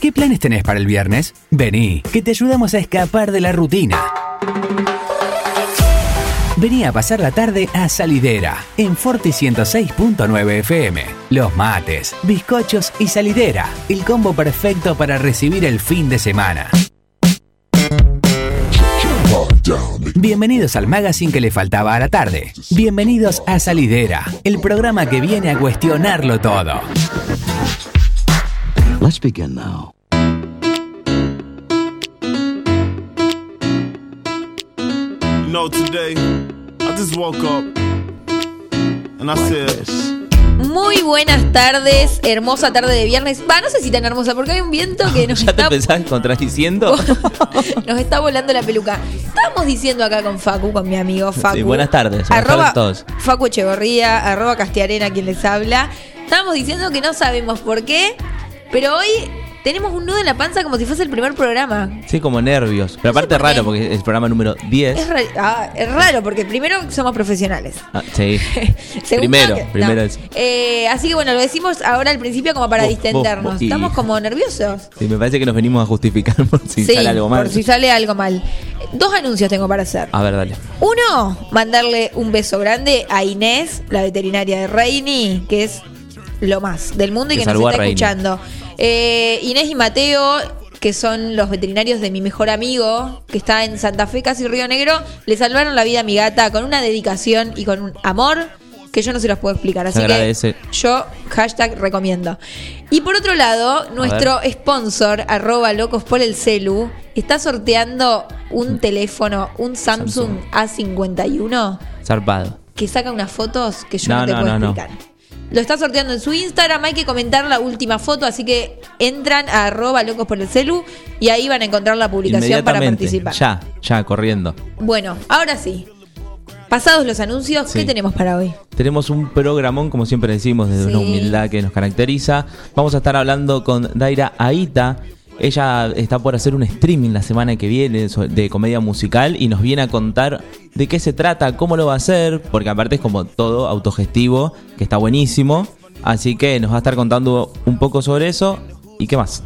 ¿Qué planes tenés para el viernes? Vení, que te ayudamos a escapar de la rutina. Vení a pasar la tarde a Salidera, en Forti 106.9 FM. Los mates, bizcochos y salidera, el combo perfecto para recibir el fin de semana. Bienvenidos al magazine que le faltaba a la tarde. Bienvenidos a Salidera, el programa que viene a cuestionarlo todo. Let's begin now. You know, today, I just woke up and I said, Muy buenas tardes, hermosa tarde de viernes. Va, no sé si tan hermosa, porque hay un viento que nos ¿Ya te está, pensás contradiciendo? nos está volando la peluca. Estábamos diciendo acá con Facu, con mi amigo Facu. Sí, buenas tardes, buenas Arroba tardes todos. Facu Echeverría, arroba Castiarena, quien les habla. Estábamos diciendo que no sabemos por qué, pero hoy tenemos un nudo en la panza como si fuese el primer programa. Sí, como nervios. Pero aparte qué. raro porque es el programa número 10. Es, ra- ah, es raro, porque primero somos profesionales. Ah, sí. Segundo, Primero, que- primero no. es- Eh, así que bueno, lo decimos ahora al principio como para Vos- distendernos. vos- y- Estamos como nerviosos. Sí, me parece que nos venimos a justificar por si sí, sale algo mal. por si sale algo mal. Dos anuncios tengo para hacer. A ver, dale. Uno, mandarle un beso grande a Inés, la veterinaria de Reini, que es lo más del mundo y Que que, nos está escuchando. Eh, Inés y Mateo, que son los veterinarios de mi mejor amigo, que está en Santa Fe, casi Río Negro, le salvaron la vida a mi gata con una dedicación y con un amor que yo no se los puedo explicar. Así que yo, hashtag, recomiendo. Y por otro lado, nuestro sponsor, arroba locos por el celu, está sorteando un teléfono, un Samsung, A51, Zarpado. que saca unas fotos que yo no, No, te no, puedo no. explicar. Lo está sorteando en su Instagram, hay que comentar la última foto, así que entran a arroba locos por el celu y ahí van a encontrar la publicación para participar. Ya, ya, corriendo. Bueno, ahora sí. Pasados los anuncios, Sí. ¿qué tenemos para hoy? Tenemos un programón, como siempre decimos, desde una humildad que nos caracteriza. Vamos a estar hablando con Daira Aita. Ella está por hacer un streaming la semana que viene de comedia musical y nos viene a contar de qué se trata, cómo lo va a hacer, porque aparte es como todo autogestivo, que está buenísimo. Así que nos va a estar contando un poco sobre eso. ¿Y qué más?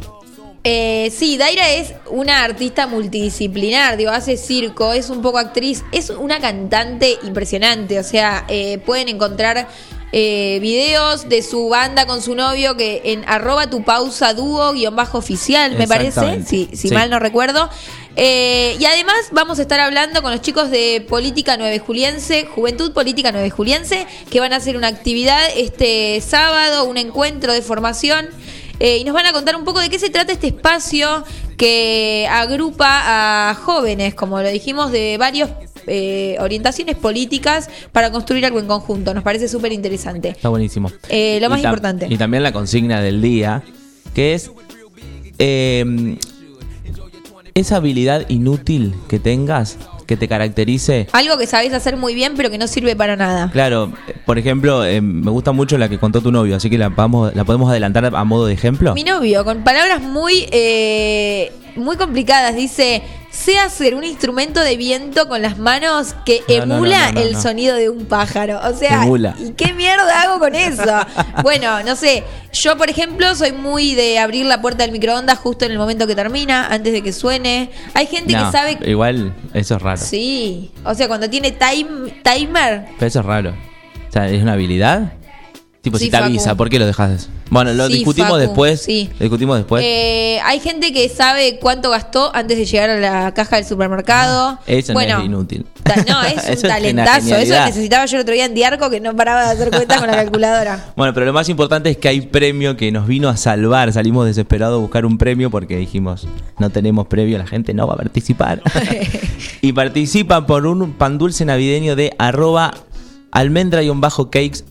Eh, sí, Daira es una artista multidisciplinar, digo, hace circo, es un poco actriz, es una cantante impresionante, o sea, eh, pueden encontrar eh, videos de su banda con su novio que en arroba tu pausa dúo guion bajo oficial, me parece, si, si Sí. mal no recuerdo. Eh, y además vamos a estar hablando con los chicos de Política 9 Juliense, Juventud Política 9 Juliense, que van a hacer una actividad este sábado, un encuentro de formación. Eh, y nos van a contar un poco de qué se trata este espacio que agrupa a jóvenes, como lo dijimos, de varias orientaciones políticas para construir algo en conjunto. Nos parece súper interesante. Está buenísimo. Eh, lo Y más importante. Y también la consigna del día, que es eh, esa habilidad inútil que tengas, que te caracterice. Algo que sabés hacer muy bien, pero que no sirve para nada. Claro, eh, por ejemplo, eh, me gusta mucho la que contó tu novio, así que la, vamos, la podemos adelantar a modo de ejemplo. Mi novio, con palabras muy, eh, muy complicadas, dice, sé hacer un instrumento de viento con las manos que No, emula no, no, el sonido de un pájaro. O sea, Emula. ¿y qué mierda hago con eso? bueno, no sé, yo por ejemplo soy muy de abrir la puerta del microondas justo en el momento que termina, antes de que suene. Hay gente que sabe... Igual, eso es raro. Sí, o sea, cuando tiene time, timer, Pero eso es raro. O sea, ¿es una habilidad? Tipo, Sí, si te Facu. avisa, ¿por qué lo dejas? Bueno, lo Sí, discutimos Facu, después. sí. Lo discutimos después. Eh, hay gente que sabe cuánto gastó antes de llegar a la caja del supermercado. Eso bueno, no es inútil. No, es Eso un una talentazo. Eso genialidad. necesitaba yo el otro día en Diarco que no paraba de hacer cuentas con la calculadora. Bueno, pero lo más importante es que hay premio que nos vino a salvar. Salimos desesperados a buscar un premio porque dijimos, no tenemos premio, la gente no va a participar. y participan por un pan dulce navideño de arroba almendra-cakes-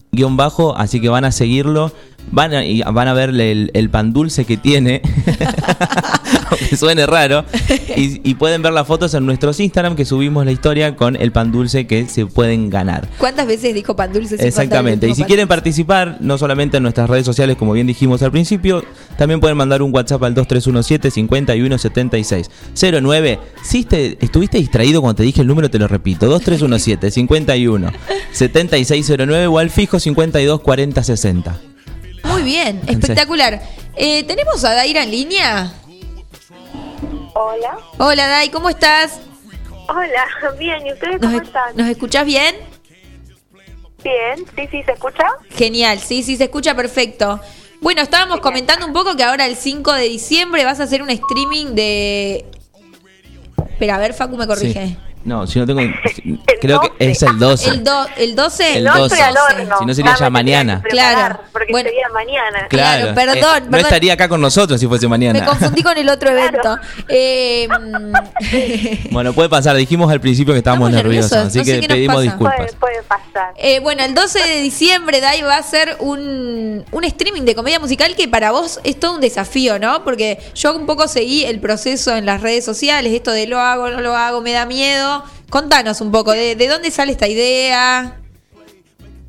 así que van a seguirlo. Van a, y van a ver el, el pan dulce que tiene, aunque suene raro, y, y pueden ver las fotos en nuestros Instagram que subimos la historia con el pan dulce que se pueden ganar. ¿Cuántas veces dijo pan dulce? Exactamente. Y si pan quieren dulce? participar, no solamente en nuestras redes sociales, como bien dijimos al principio, también pueden mandar un WhatsApp al 2317 5176 09. Si te- estuviste distraído cuando te dije el número, te lo repito. 2317 51 7609 o al fijo 52 40 60. Muy bien, espectacular. Eh, ¿Tenemos a Daira en línea? Hola. Hola, Dai, ¿cómo estás? Hola, bien, ¿y ustedes ¿Nos, cómo están? ¿Nos escuchás bien? Bien, sí, sí, ¿se escucha? Genial, sí, sí, se escucha perfecto. Bueno, estábamos comentando un poco que ahora el 5 de diciembre vas a hacer un streaming de... Espera, a ver, Facu me corrige. Sí. No, si no tengo. creo que 12. es el 12. El, do- el 12. El no 12. estoy al horno. Si no sería Ah, ya mañana. Claro. Porque Bueno. sería mañana. Claro, Claro, perdón, eh, perdón. No estaría acá con nosotros si fuese mañana. Me confundí con el otro Claro. evento. Eh, Bueno, puede pasar. Dijimos al principio que estábamos Estamos nerviosos, nerviosos, así no sé que pedimos disculpas. Puede, puede pasar. eh, bueno, el 12 de diciembre, Dai, va a ser un, un streaming de comedia musical que para vos es todo un desafío, ¿no? Porque yo un poco seguí el proceso en las redes sociales, esto de lo hago, no lo hago, me da miedo. Contanos un poco, ¿de, de dónde sale esta idea?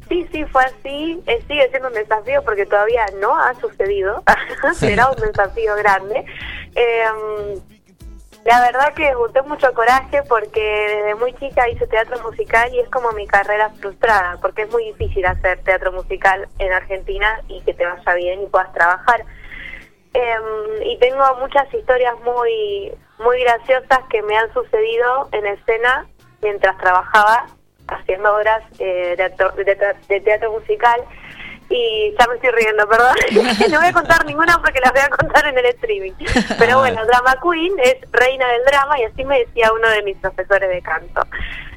Sí, sí, fue así. Eh, sigue siendo un desafío porque todavía no ha sucedido. Será un desafío grande. Eh, la verdad que junté mucho coraje porque desde muy chica hice teatro musical y es como mi carrera frustrada, porque es muy difícil hacer teatro musical en Argentina y que te vaya bien y puedas trabajar. Eh, y tengo muchas historias muy muy graciosas que me han sucedido en escena mientras trabajaba haciendo obras eh, de, actor- de teatro- de teatro musical y ya me estoy riendo, perdón. no voy a contar ninguna porque las voy a contar en el streaming. Pero bueno, Drama Queen es reina del drama y así me decía uno de mis profesores de canto.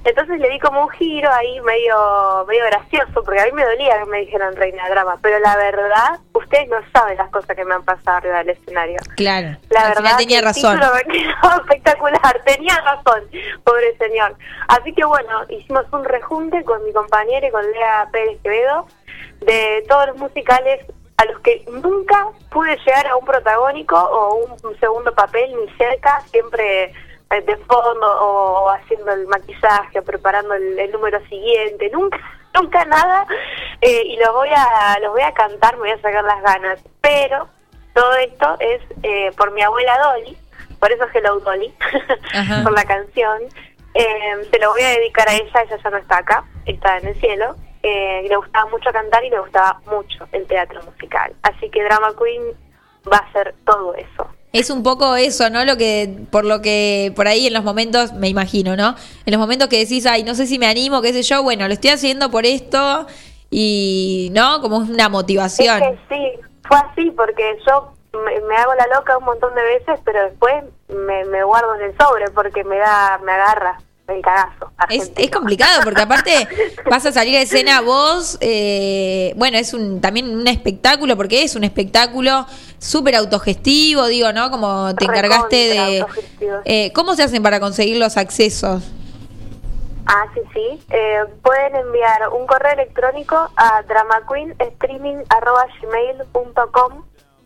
Entonces le di como un giro ahí medio medio gracioso, porque a mí me dolía que me dijeran reina del drama, pero la verdad, ustedes no saben las cosas que me han pasado arriba del escenario. Claro, La al verdad final tenía razón. me espectacular, tenía razón, pobre señor. Así que bueno, hicimos un rejunte con mi compañera y con Lea Pérez Quevedo de todos los musicales a los que nunca pude llegar a un protagónico o un segundo papel ni cerca, siempre eh, de fondo o, haciendo el maquillaje, o preparando el, el número siguiente, nunca nunca nada eh, y los voy a los voy a cantar, me voy a sacar las ganas, pero todo esto es eh, por mi abuela Dolly, por eso Hello Dolly, por la canción. Eh, se lo voy a dedicar a ella, ella ya no está acá, está en el cielo. Eh, le gustaba mucho cantar y le gustaba mucho el teatro musical. Así que Drama Queen va a ser todo eso. Es un poco eso, ¿no? Lo que, por lo que por ahí en los momentos, me imagino, ¿no? En los momentos que decís, ay, no sé si me animo, qué sé yo, bueno, lo estoy haciendo por esto y, ¿no? Como una motivación. Es que sí, fue así porque yo me, me hago la loca un montón de veces, pero después me, me guardo en el sobre porque me da, me agarra el cagazo. Es, complicado porque aparte vas a salir a escena vos, eh, bueno, es un también un espectáculo porque es un espectáculo súper autogestivo, digo, ¿no? Como te encargaste de... Eh, ¿Cómo se hacen para conseguir los accesos? Ah, sí, sí. Eh, pueden enviar un correo electrónico a dramaqueenstreaming.gmail.com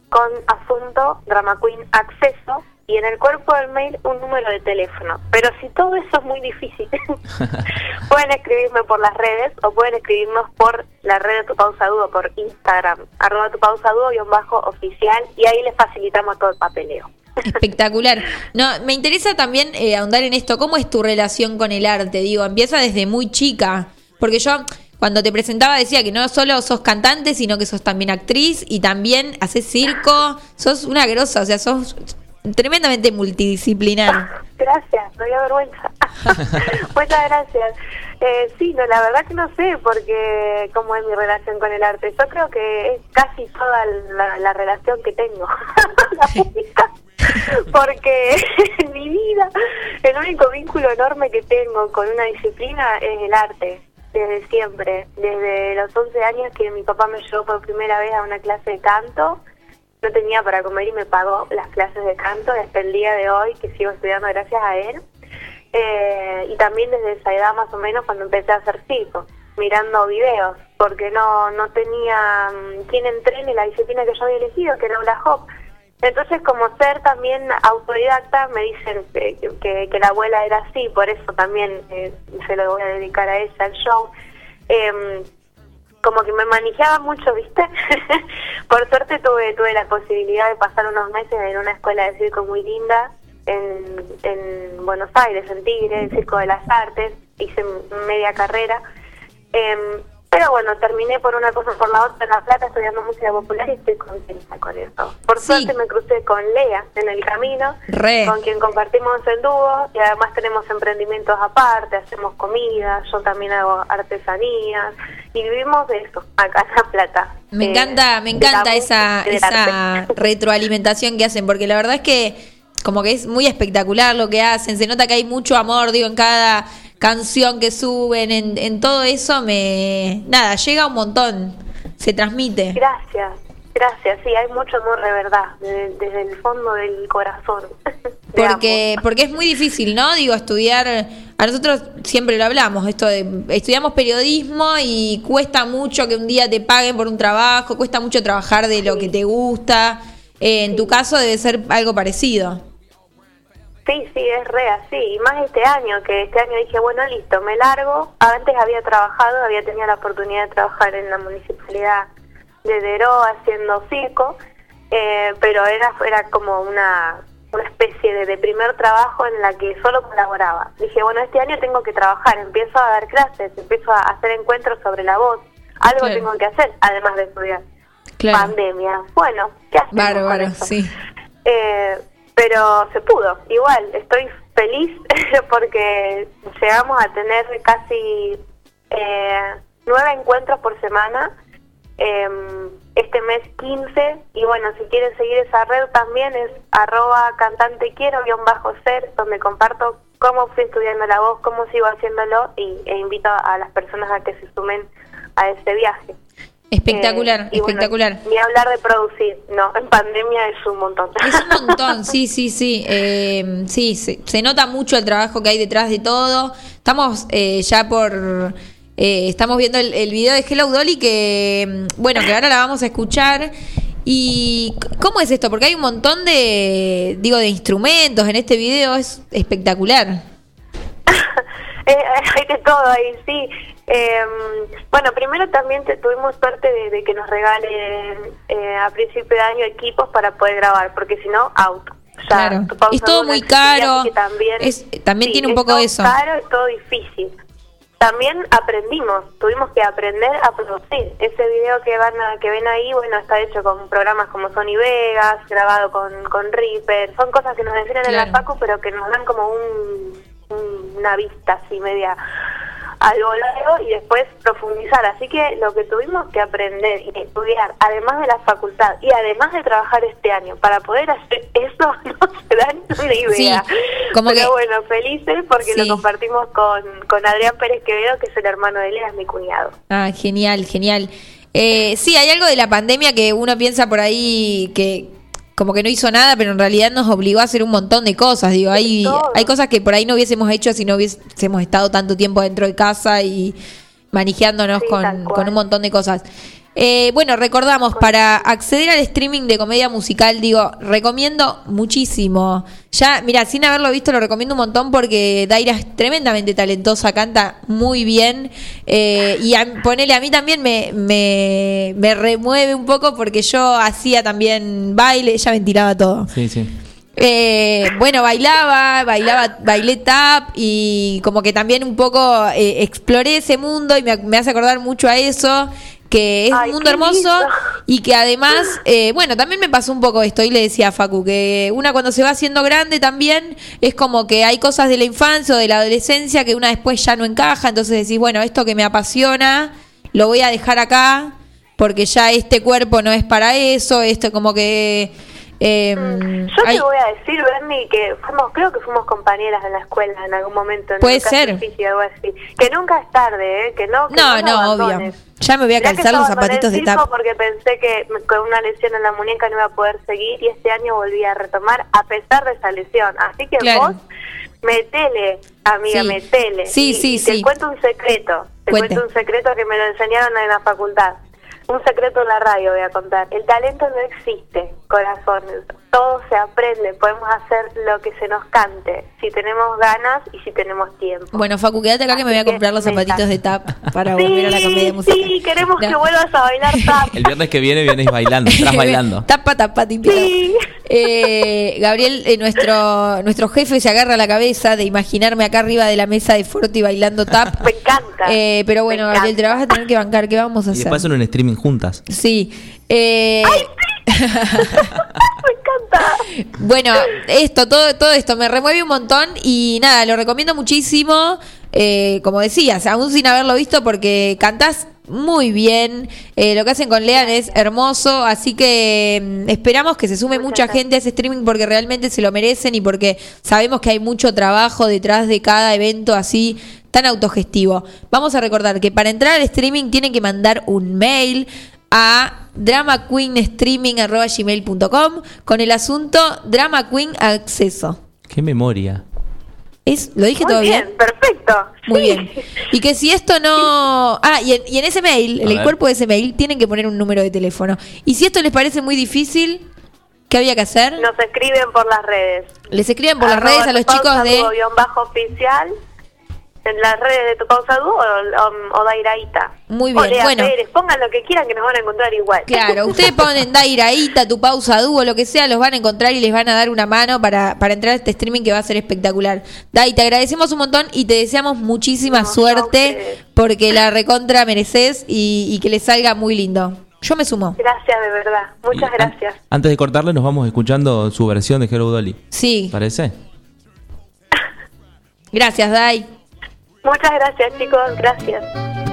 con asunto Drama Queen Acceso y en el cuerpo del mail un número de teléfono. Pero si todo eso es muy difícil, pueden escribirme por las redes o pueden escribirnos por la red de Tu Pausa Dudo, por Instagram, arroba Tu Pausa Dudo guion bajo oficial y ahí les facilitamos todo el papeleo. Espectacular. No, me interesa también eh, ahondar en esto. ¿Cómo es tu relación con el arte? Digo, empieza desde muy chica. Porque yo, cuando te presentaba, decía que no solo sos cantante, sino que sos también actriz y también haces circo. Sos una grosa, o sea, sos tremendamente multidisciplinar. Gracias, no había vergüenza. Muchas gracias. Eh, sí, no, la verdad que no sé porque cómo es mi relación con el arte. Yo creo que es casi toda la, la relación que tengo. La porque en mi vida el único vínculo enorme que tengo con una disciplina es el arte. Desde siempre, desde los 11 años que mi papá me llevó por primera vez a una clase de canto, no tenía para comer y me pagó las clases de canto hasta el día de hoy que sigo estudiando gracias a él. Eh, y también desde esa edad más o menos cuando empecé a hacer circo, mirando videos, porque no, no tenía mm, quien entrene la disciplina que yo había elegido, que era hula hop. Entonces, como ser también autodidacta, me dicen que, que, que la abuela era así, por eso también eh, se lo voy a dedicar a ella, al show. Em, como que me manejaba mucho, ¿viste? Por suerte tuve tuve la posibilidad de pasar unos meses en una escuela de circo muy linda en, en Buenos Aires, en Tigre, el Circo de las Artes, hice media carrera. Em, Pero bueno, terminé por una cosa por la otra en La Plata estudiando música popular y estoy contenta con eso. Por Sí. suerte me crucé con Lea en el camino, Re. con quien compartimos el dúo y además tenemos emprendimientos aparte, hacemos comida, yo también hago artesanías y vivimos de eso acá en La Plata. Me Eh, encanta, me encanta esa, esa retroalimentación que hacen, porque la verdad es que como que es muy espectacular lo que hacen, se nota que hay mucho amor, digo, en cada canción que suben, en, en todo eso, me nada, llega un montón, se transmite. Gracias, gracias. Sí, hay mucho amor de verdad, de- desde el fondo del corazón. Porque, porque es muy difícil, ¿no? Digo, estudiar, a nosotros siempre lo hablamos, esto de estudiamos periodismo y cuesta mucho que un día te paguen por un trabajo, cuesta mucho trabajar de lo que te gusta. Eh, en tu caso debe ser algo parecido. Sí, sí, es re así. Y más este año, que este año dije, bueno, listo, me largo. Antes había trabajado, había tenido la oportunidad de trabajar en la municipalidad de Deró haciendo circo, eh, pero era, era como una, una especie de, de primer trabajo en la que solo colaboraba. Dije, bueno, este año tengo que trabajar, empiezo a dar clases, empiezo a hacer encuentros sobre la voz. Algo Claro. tengo que hacer, además de estudiar. Claro. Pandemia. Bueno, ¿qué hacemos Bárbaro, sí. Eh, pero se pudo. Igual, estoy feliz porque llegamos a tener casi eh, nueve encuentros por semana. eh, este mes 15 y bueno, si quieren seguir esa red también es arroba cantante quiero guion bajo ser, donde comparto cómo fui estudiando la voz, cómo sigo haciéndolo y, e invito a las personas a que se sumen a este viaje. Espectacular, Eh, bueno, espectacular. ni hablar de producir, no, en pandemia es un montón. Es un montón, sí, sí, sí. Eh, sí, se, se nota mucho el trabajo que hay detrás de todo. Estamos eh, ya por... eh, estamos viendo el, el video de Hello Dolly que, mm, bueno, que ahora la vamos a escuchar. ¿Y cómo es esto? Porque hay un montón de, digo, de instrumentos en este video, es espectacular. Eh, hay de todo ahí, sí. Eh, bueno, primero también te- tuvimos suerte de, de que nos regalen eh, a principio de año equipos para poder grabar, porque si no, auto. Ya Claro. Es todo muy caro. también, Es- también tiene un es poco todo eso. caro, es todo difícil. También aprendimos, tuvimos que aprender a producir. Ese video que van a, que ven ahí, bueno, está hecho con programas como Sony Vegas, grabado con, con Reaper. Son cosas que nos enseñan en la Claro. Facu, pero que nos dan como un- una vista así media al voleo y después profundizar. Así que lo que tuvimos que aprender y estudiar, además de la facultad y además de trabajar este año, para poder hacer eso, no se dan una idea. Sí, como Pero que- bueno, felices porque Sí. lo compartimos con, con Adrián Pérez Quevedo, que es el hermano de Lea, es mi cuñado. Ah, genial, genial. Eh, sí, hay algo de la pandemia que uno piensa por ahí que como que no hizo nada, pero en realidad nos obligó a hacer un montón de cosas. Digo, hay, hay cosas que por ahí no hubiésemos hecho si no hubiésemos estado tanto tiempo dentro de casa y manejándonos Sí, con, con un montón de cosas. Eh, bueno, recordamos, para acceder al streaming de comedia musical, digo, recomiendo muchísimo. Ya, mira, sin haberlo visto, lo recomiendo un montón porque Daira es tremendamente talentosa, canta muy bien. eh, y a, ponele, a mí también me, me, me remueve un poco porque yo hacía también baile, ella ventilaba todo. Sí, sí. Eh, bueno, bailaba, bailaba, bailé tap y como que también un poco eh, exploré ese mundo y me, me hace acordar mucho a eso, que es Ay, un mundo hermoso lindo. y que además, eh, bueno, también me pasó un poco esto y le decía a Facu que una cuando se va haciendo grande también es como que hay cosas de la infancia o de la adolescencia que una después ya no encaja, entonces decís, bueno, esto que me apasiona lo voy a dejar acá porque ya este cuerpo no es para eso, esto como que... eh, Yo hay- te voy a decir, Bernie, que fuimos, creo que fuimos compañeras en la escuela en algún momento. en Puede ser. algo así. Que nunca es tarde, ¿eh? Que no, que No, no, obvio. Ya me voy a calzar los zapatitos de el circo tap. porque pensé que me- con una lesión en la muñeca no iba a poder seguir y este año volví a retomar a pesar de esa lesión. Así que Claro. vos, metele, amiga, Sí. metele. Sí, Y- sí, y sí. Te cuento un secreto. Te Cuente. cuento un secreto que me lo enseñaron en la facultad. Un secreto en la radio voy a contar. El talento no existe, corazón. Todo se aprende podemos hacer lo que se nos cante, si tenemos ganas y si tenemos tiempo. Bueno, Facu, quédate acá que me voy a comprar los zapatitos de tap para volver a la comedia Sí, musical. sí, queremos que vuelvas a bailar tap. El viernes que viene vienes bailando, estás bailando. Tapa, tapa. Sí. Eh, Gabriel, eh, nuestro, nuestro jefe se agarra la cabeza de imaginarme acá arriba de la mesa de Forti bailando tap. Me encanta. Eh, pero bueno, Gabriel, te la vas a tener que bancar. ¿Qué vamos a Y hacer? después hacen un streaming juntas. Sí. Eh, Me encanta. bueno, esto, todo, todo esto me remueve un montón y nada, lo recomiendo muchísimo. eh, como decías, aún sin haberlo visto, porque cantás muy bien. eh, lo que hacen con Lean es hermoso. Así que mm, esperamos que se sume Muchas mucha gracias. gente a ese streaming porque realmente se lo merecen y porque sabemos que hay mucho trabajo detrás de cada evento así tan autogestivo. Vamos a recordar que para entrar al streaming tienen que mandar un mail a dramaqueenstreaming.gmail.com con el asunto Drama Queen Acceso. Qué memoria. ¿Es, ¿Lo dije Muy todo bien, bien? perfecto. Muy Sí. bien. Y que si esto no... Ah, y en, y en ese mail, en el cuerpo de ese mail, tienen que poner un número de teléfono. Y si esto les parece muy difícil, ¿qué había que hacer? Nos escriben por las redes. Les escriben por las redes a los chicos de... bajo oficial en las redes de tu pausa dúo o, o, o Dairaita. Muy O bien, Lea bueno. Pérez, pongan lo que quieran que nos van a encontrar igual. Claro, ustedes ponen Dairaíta, tu pausa dúo, lo que sea, los van a encontrar y les van a dar una mano para, para entrar a este streaming que va a ser espectacular. Dai, te agradecemos un montón y te deseamos muchísima No, suerte porque la recontra mereces y, y que les salga muy lindo. Yo me sumo. Gracias, de verdad. Muchas Y an- gracias. Antes de cortarle, nos vamos escuchando su versión de Hello Dolly. Sí, ¿Parece? gracias, Dai. Muchas gracias, chicos. Gracias.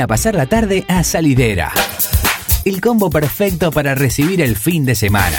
A pasar la tarde a Salidera. El combo perfecto para recibir el fin de semana.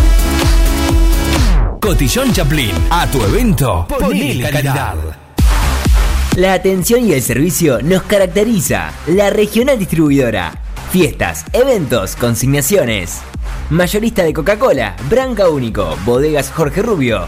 Cotillón Chaplin. A tu evento, ponele calidad. La atención y el servicio nos caracteriza. La regional distribuidora. Fiestas, eventos, consignaciones. Mayorista de Coca-Cola, Branca Único, Bodegas Jorge Rubio,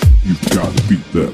You've got to beat them.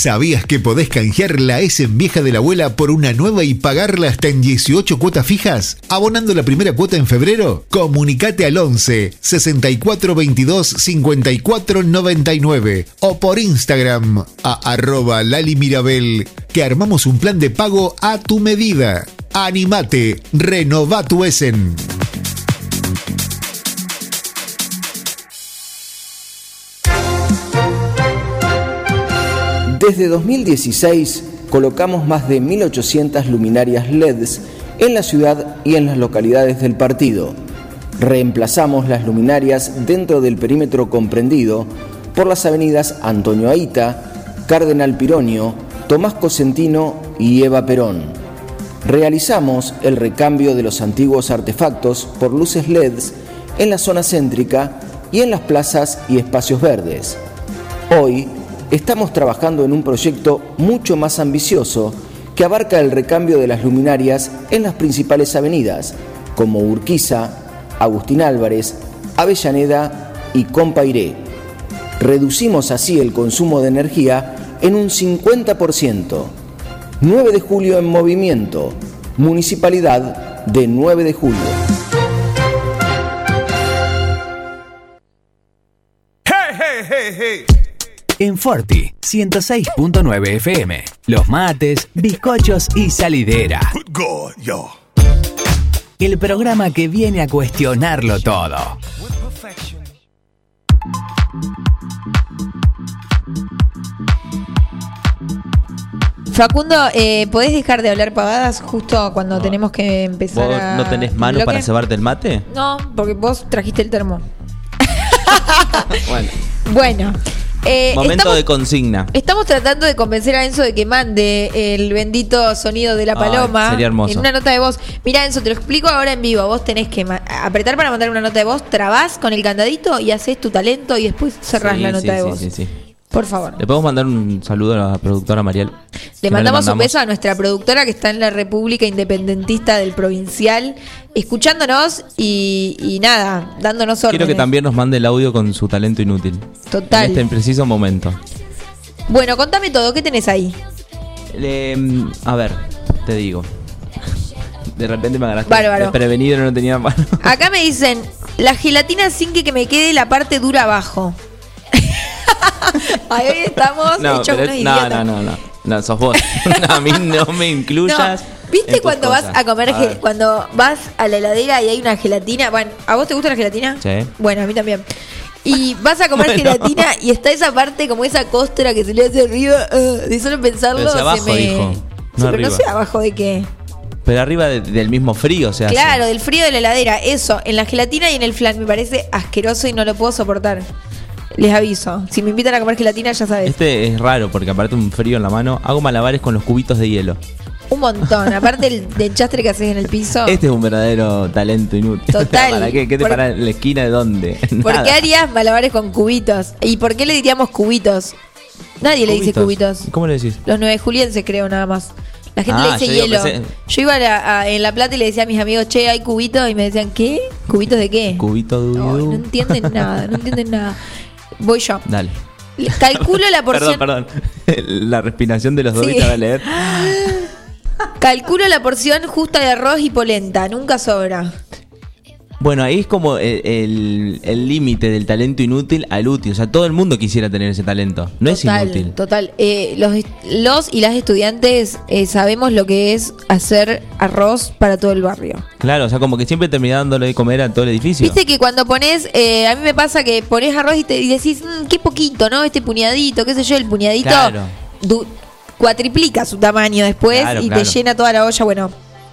¿Sabías que podés canjear la S vieja de la abuela por una nueva y pagarla hasta en 18 cuotas fijas? ¿Abonando la primera cuota en febrero? Comunicate al 11 64 22 54 99 o por Instagram a arroba Lali Mirabel que armamos un plan de pago a tu medida. Animate, renova tu Essen. Desde 2016 colocamos más de 1.800 luminarias LEDs en la ciudad y en las localidades del partido. Reemplazamos las luminarias dentro del perímetro comprendido por las avenidas Antonio Aita, Cardenal Pironio, Tomás Cosentino y Eva Perón. Realizamos el recambio de los antiguos artefactos por luces LEDs en la zona céntrica y en las plazas y espacios verdes. Hoy estamos trabajando en un proyecto mucho más ambicioso que abarca el recambio de las luminarias en las principales avenidas, como Urquiza, Agustín Álvarez, Avellaneda y Compairé. Reducimos así el consumo de energía en un 50%. 9 de julio en movimiento. Municipalidad de 9 de julio. Hey, hey, hey. En Forti 106.9 FM. Los mates, bizcochos y salidera. El programa que viene a cuestionarlo todo. Facundo, eh, ¿podés dejar de hablar pavadas justo cuando tenemos que empezar ¿Vos a- no tenés mano bloque? para cebarte el mate? No, porque vos trajiste el termo. Bueno, Bueno, eh, momento estamos, de consigna. estamos tratando de convencer a Enzo de que mande el bendito sonido de la Ay, paloma sería hermoso. en una nota de voz. Mira, Enzo, te lo explico ahora en vivo. Vos tenés que apretar para mandar una nota de voz, trabás con el candadito y haces tu talento y después cerrás Sí, la nota sí, de sí, voz. sí, sí. Por favor. Le podemos mandar un saludo a la productora Mariel. Le Que no mandamos un mandamos. beso a nuestra productora que está en la República Independentista del Provincial, escuchándonos y, y nada, dándonos órdenes. Quiero que también nos mande el audio con su talento inútil. Total. En este preciso momento. Bueno, contame todo, ¿qué tenés ahí? Mm, a ver, te digo. De repente me agarraste Bárbaro. desprevenido, no tenía mano. Acá me dicen, la gelatina sin que, que me quede la parte dura abajo. Ahí estamos No, hechos unos es- no, no, no, no. No, sos vos. No, a mí no me incluyas. No, ¿Viste cuando vas a comer, ver. cuando vas a la heladera y hay una gelatina? Bueno, ¿a vos te gusta la gelatina? Sí. Bueno, a mí también. Y vas a comer Bueno. gelatina y está esa parte como esa costra que se le hace arriba. uh, de solo pensarlo Pero abajo, se me. dijo, Sí, no pero no sé abajo de qué. Pero arriba de- del mismo frío, o sea. Claro, del frío de la heladera. Eso, en la gelatina y en el flan. Me parece asqueroso y no lo puedo soportar. Les aviso. Si me invitan a comer gelatina, ya sabes. Este es raro porque aparte un frío en la mano. Hago malabares con los cubitos de hielo. Un montón. Aparte del, del chastre que haces en el piso. Este es un verdadero talento inútil. Total. ¿Para qué? ¿Qué te Por- para en la esquina de dónde? ¿Por Nada. qué harías malabares con cubitos? ¿Y por qué le diríamos cubitos? Nadie le dice cubitos. ¿Cómo le decís? Los nueve julienses creo nada más. La gente Ah, le dice yo hielo. Yo iba a la- a- en La Plata y le decía a mis amigos, che, hay cubitos. Y me decían, ¿qué? ¿Cubitos de qué? Cubito de No, no entienden nada, no entienden nada. Voy yo. Dale. Calculo la porción. Perdón, perdón. La respiración de los dos Sí. te va a leer. Calculo la porción justa de arroz y polenta. Nunca sobra. Bueno, ahí es como el límite del talento inútil al útil. O sea, todo el mundo quisiera tener ese talento. No es Total, inútil. Total. Eh, los, los y las estudiantes eh, sabemos lo que es hacer arroz para todo el barrio. Claro, o sea, como que siempre termina dándole de comer a todo el edificio. Viste que cuando pones, eh, a mí me pasa que pones arroz y te y decís, "Mm, qué poquito, ¿no? Este puñadito, qué sé yo, el puñadito Claro. du- cuatriplica su tamaño después Claro, y claro. te llena toda la olla. Bueno,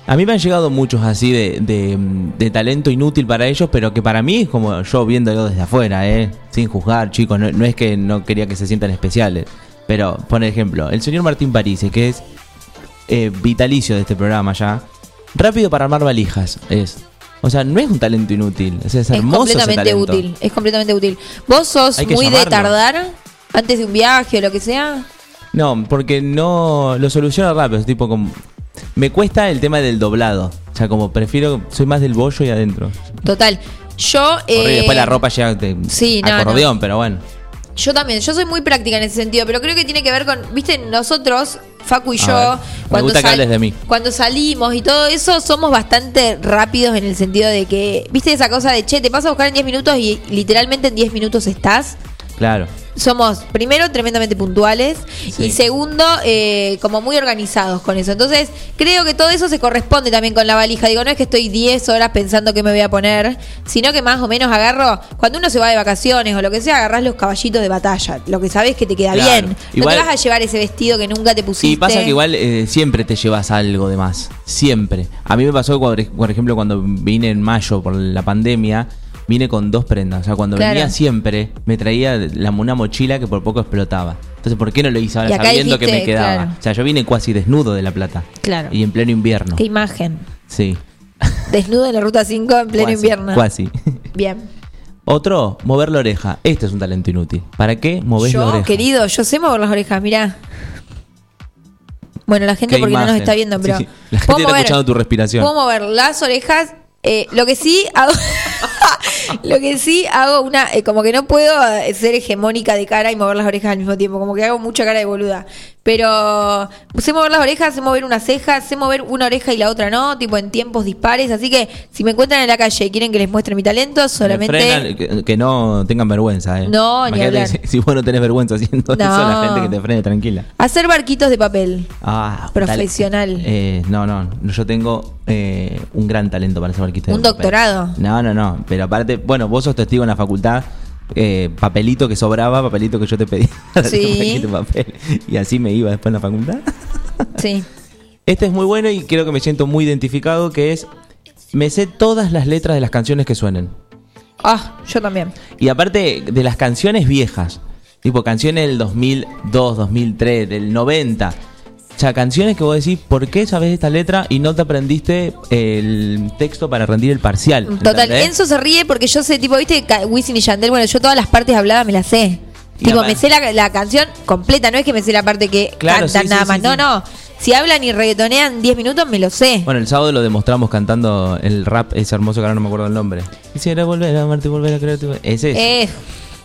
A mí me han llegado muchos así de, de, de talento inútil para ellos, pero que para mí es como yo viéndolo desde afuera, ¿eh? Sin juzgar, chicos. No, no es que no quería que se sientan especiales. Pero, por ejemplo, el señor Martín París, que es eh, vitalicio de este programa ya. Rápido para armar valijas es. O sea, no es un talento inútil. o sea, es es hermoso ese completamente talento. útil. Es completamente útil. ¿Vos sos muy de tardar antes de un viaje o lo que sea? No, porque no lo soluciona rápido. Es tipo como. Me cuesta el tema del doblado. O sea, como prefiero. Soy más del bollo y adentro. Total. Yo. Horrible, eh, Después la ropa llega de sí, no, acordeón, pero bueno. Yo también, yo soy muy práctica en ese sentido, pero creo que tiene que ver con, viste, nosotros, Facu y A yo, ver, me gusta que hables de mí. cuando salimos y todo eso, somos bastante rápidos en el sentido de que, viste esa cosa de, che, te paso a buscar en 10 minutos y literalmente en 10 minutos estás. Claro. Somos, primero, tremendamente puntuales Sí. y segundo, eh, como muy organizados con eso. Entonces, creo que todo eso se corresponde también con la valija. Digo, no es que estoy 10 horas pensando qué me voy a poner, sino que más o menos agarro, cuando uno se va de vacaciones o lo que sea, agarrás los caballitos de batalla. Lo que sabes que te queda Claro. bien. Igual- no te vas a llevar ese vestido que nunca te pusiste. Sí, pasa que igual eh, siempre te llevas algo de más. Siempre. A mí me pasó, por ejemplo, cuando vine en mayo por la pandemia, vine con dos prendas. O sea, cuando Claro. venía siempre, me traía la, una mochila que por poco explotaba. Entonces, ¿por qué no lo hice ahora sabiendo que me quedaba? claro. O sea, yo vine casi desnudo de La Plata. Claro. Y en pleno invierno. Qué imagen. Sí. Desnudo en la ruta 5 en pleno invierno. Cuasi. Bien. Otro, mover la oreja. Este es un talento inútil. ¿Para qué movés la Yo, oreja? querido, yo sé mover las orejas, mirá. Bueno, la gente Qué porque no nos está viendo, pero. sí. La gente está mover- escuchando tu respiración. Puedo mover las orejas. eh, lo que sí. lo que sí hago una. eh, como que no puedo eh, ser hegemónica de cara y mover las orejas al mismo tiempo. Como que hago mucha cara de boluda. Pero sé mover las orejas, sé mover una ceja, sé mover una oreja y la otra no, tipo en tiempos dispares. Así que si me encuentran en la calle y quieren que les muestre mi talento, Me solamente. frenan, que, que no tengan vergüenza, ¿eh? No, ni Imagínate hablar. Si, si vos no tenés vergüenza haciendo eso, No. la gente que te frene tranquila. Hacer barquitos de papel. Ah, Profesional. eh, no, no, yo tengo eh, un gran talento para hacer barquitos. Un de papel. doctorado. No, no, no. Pero aparte, bueno, vos sos testigo en la facultad. eh, papelito que sobraba, papelito que yo te pedí. para hacer un Sí. papel. Y así me iba después en la facultad. Sí. Este es muy bueno y creo que me siento muy identificado, que es... Me sé todas las letras de las canciones que suenen. Ah, yo también. Y aparte de las canciones viejas, tipo canciones del 2002, 2003, del 90. O sea, canciones que vos decís, ¿por qué sabes esta letra y no te aprendiste el texto para rendir el parcial? Total, ¿entendés? Enzo se ríe porque yo sé, tipo, viste, Wisin y Yandel, bueno, yo todas las partes habladas me las sé. Y tipo, me sé la, la canción completa, no es que me sé la parte que Claro, cantan sí, nada sí, más. sí, no, no. Si hablan y reggaetonean 10 minutos, me lo sé. Bueno, el sábado lo demostramos cantando el rap ese hermoso que ahora no me acuerdo el nombre. Quisiera volver a amarte y volver a creerte. Ese es. Eh,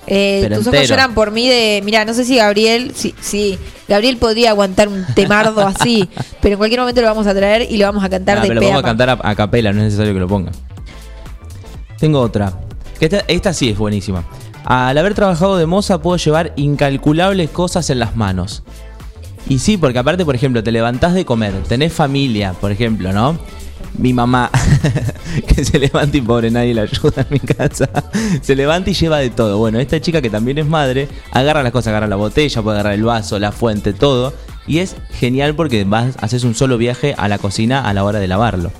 eh, tus ojos lloran por mí de. Mira, no sé si Gabriel. Sí, sí, Gabriel podría aguantar un temardo así. pero en cualquier momento lo vamos a traer y lo vamos a cantar Ah, de pero lo vamos a cantar a, a capela, no es necesario que lo ponga. Tengo otra. Que esta, esta sí es buenísima. Al haber trabajado de moza puedo llevar incalculables cosas en las manos. Y sí, porque aparte, por ejemplo, te levantás de comer, tenés familia, por ejemplo, ¿no? Mi mamá, que se levanta y pobre, nadie la ayuda en mi casa, se levanta y lleva de todo. Bueno, esta chica que también es madre, agarra las cosas, agarra la botella, puede agarrar el vaso, la fuente, todo. Y es genial porque vas, haces un solo viaje a la cocina a la hora de lavarlo.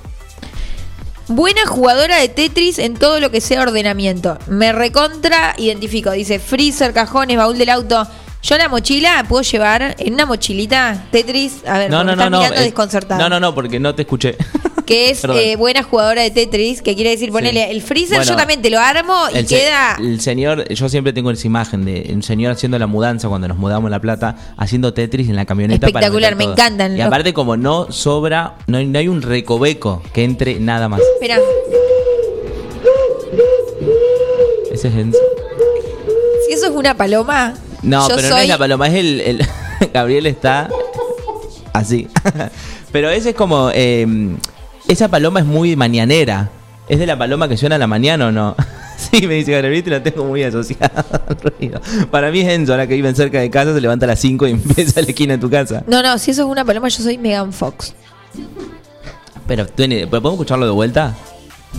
Buena jugadora de Tetris en todo lo que sea ordenamiento. Me recontra identifico. Dice freezer, cajones, baúl del auto. Yo la mochila puedo llevar en una mochilita Tetris. A ver, No, no, estás no, no. mirando eh, desconcertada. No, no, no, porque no te escuché. Que es eh, buena jugadora de Tetris, que quiere decir ponerle el freezer, Bueno, yo también te lo armo y El, queda. el señor, yo siempre tengo esa imagen de un señor haciendo la mudanza cuando nos mudamos a La Plata, haciendo Tetris en la camioneta. Espectacular, me todo. encantan. Y aparte, como no sobra, no hay, no hay un recoveco que entre nada más. Espera, Ese es Enzo. si eso es una paloma. No, yo pero no soy- es la paloma, es el. el- Gabriel está así. pero ese es como. eh, esa paloma es muy mañanera. ¿Es de la paloma que suena a la mañana o no? Sí, me dice Gabriel, te la tengo muy asociada al ruido. Para mí es Enzo, ahora que viven cerca de casa, se levanta a las 5 y empieza a la esquina de tu casa. No, no, si eso es una paloma, yo soy Megan Fox. Pero, tiene- ¿podemos escucharlo de vuelta?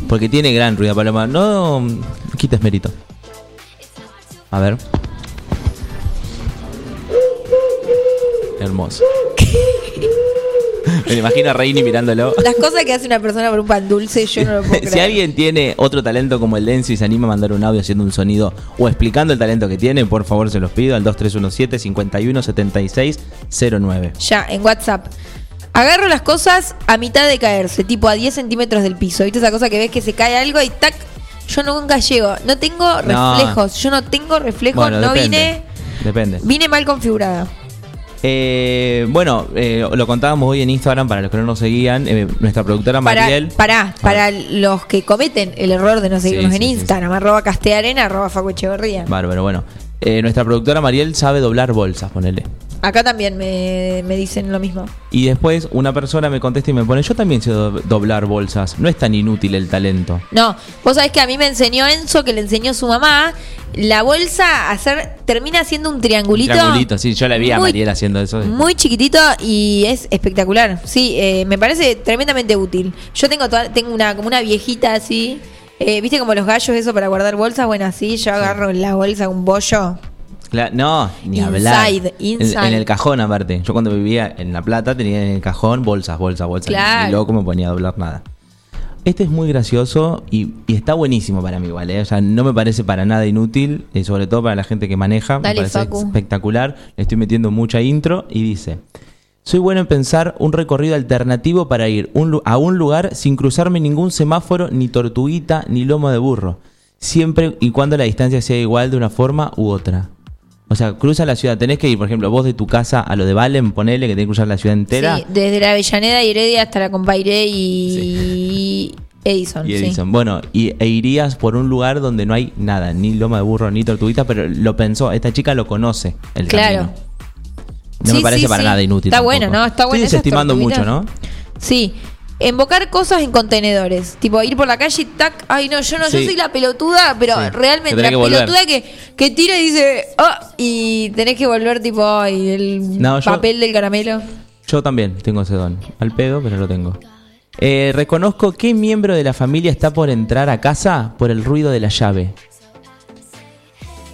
Porque tiene gran ruido, paloma. No mm, quites mérito. A ver. Hermoso. Me imagino a Reini mirándolo. Las cosas que hace una persona por un pan dulce, yo no lo puedo creer. Si alguien tiene otro talento como el de Enzo y se anima a mandar un audio haciendo un sonido o explicando el talento que tiene, por favor se los pido al 2317 51 76 09. Ya, en WhatsApp. Agarro las cosas a mitad de caerse, tipo a 10 centímetros del piso. ¿Viste esa cosa que ves que se cae algo y tac? Yo nunca llego. No tengo No. reflejos. Yo no tengo reflejos. Bueno, no depende. vine. Depende. Vine mal configurada. Eh, bueno, eh, lo contábamos hoy en Instagram para los que no nos seguían. eh, nuestra productora Para, Mariel. para, para los que cometen el error de no seguirnos Sí, en sí, sí, Instagram, arroba castearena, arroba Facu Echeverría. Bárbaro, bueno. Eh, nuestra productora Mariel sabe doblar bolsas, ponele. Acá también me, me dicen lo mismo. Y después una persona me contesta y me pone, yo también sé do- doblar bolsas. No es tan inútil el talento. No, vos sabés que a mí me enseñó Enzo, que le enseñó su mamá, la bolsa hacer, termina siendo un triangulito. Triangulito, sí, yo la vi a muy- Mariela haciendo eso. Muy chiquitito y es espectacular. Sí, eh, me parece tremendamente útil. Yo tengo toda- tengo una como una viejita así. eh, ¿Viste como los gallos eso para guardar bolsas? Bueno, así yo agarro la bolsa un bollo. No, ni Inside, hablar. En- inside. En, el cajón aparte. Yo cuando vivía en La Plata tenía en el cajón bolsas, bolsas, bolsas. Claro. Ni loco me ponía a doblar nada. Este es muy gracioso y, y está buenísimo para mí, ¿vale? O sea, no me parece para nada inútil, eh, sobre todo para la gente que maneja. Dale, me parece Facu. espectacular. Le estoy metiendo mucha intro y dice: Soy bueno en pensar un recorrido alternativo para ir un a un lugar sin cruzarme ningún semáforo, ni tortuguita, ni lomo de burro. Siempre y cuando la distancia sea igual de una forma u otra. O sea, cruza la ciudad. Tenés que ir, por ejemplo, vos de tu casa a lo de Valen, ponele que tenés que cruzar la ciudad entera. Sí, desde la Avellaneda y Heredia hasta la Compairé y Edison. Y sí. Edison. Bueno, y, e irías por un lugar donde no hay nada, ni loma de burro, ni tortuguita, pero lo pensó. Esta chica lo conoce, el Claro. camino. No Sí, me parece para nada inútil. Está tampoco. bueno, ¿no? Está bueno. Estoy desestimando mucho. ¿no? Sí. Embocar cosas en contenedores. Tipo, ir por la calle y tac. Ay, no, yo no, yo soy la pelotuda, pero Sí, realmente que la tenés que volver. pelotuda que, que tira y dice, ah, y tenés que volver, tipo, ay, el No, yo- papel del caramelo. Yo también tengo ese don. Al pedo, pero lo tengo. Eh, reconozco qué miembro de la familia está por entrar a casa por el ruido de la llave.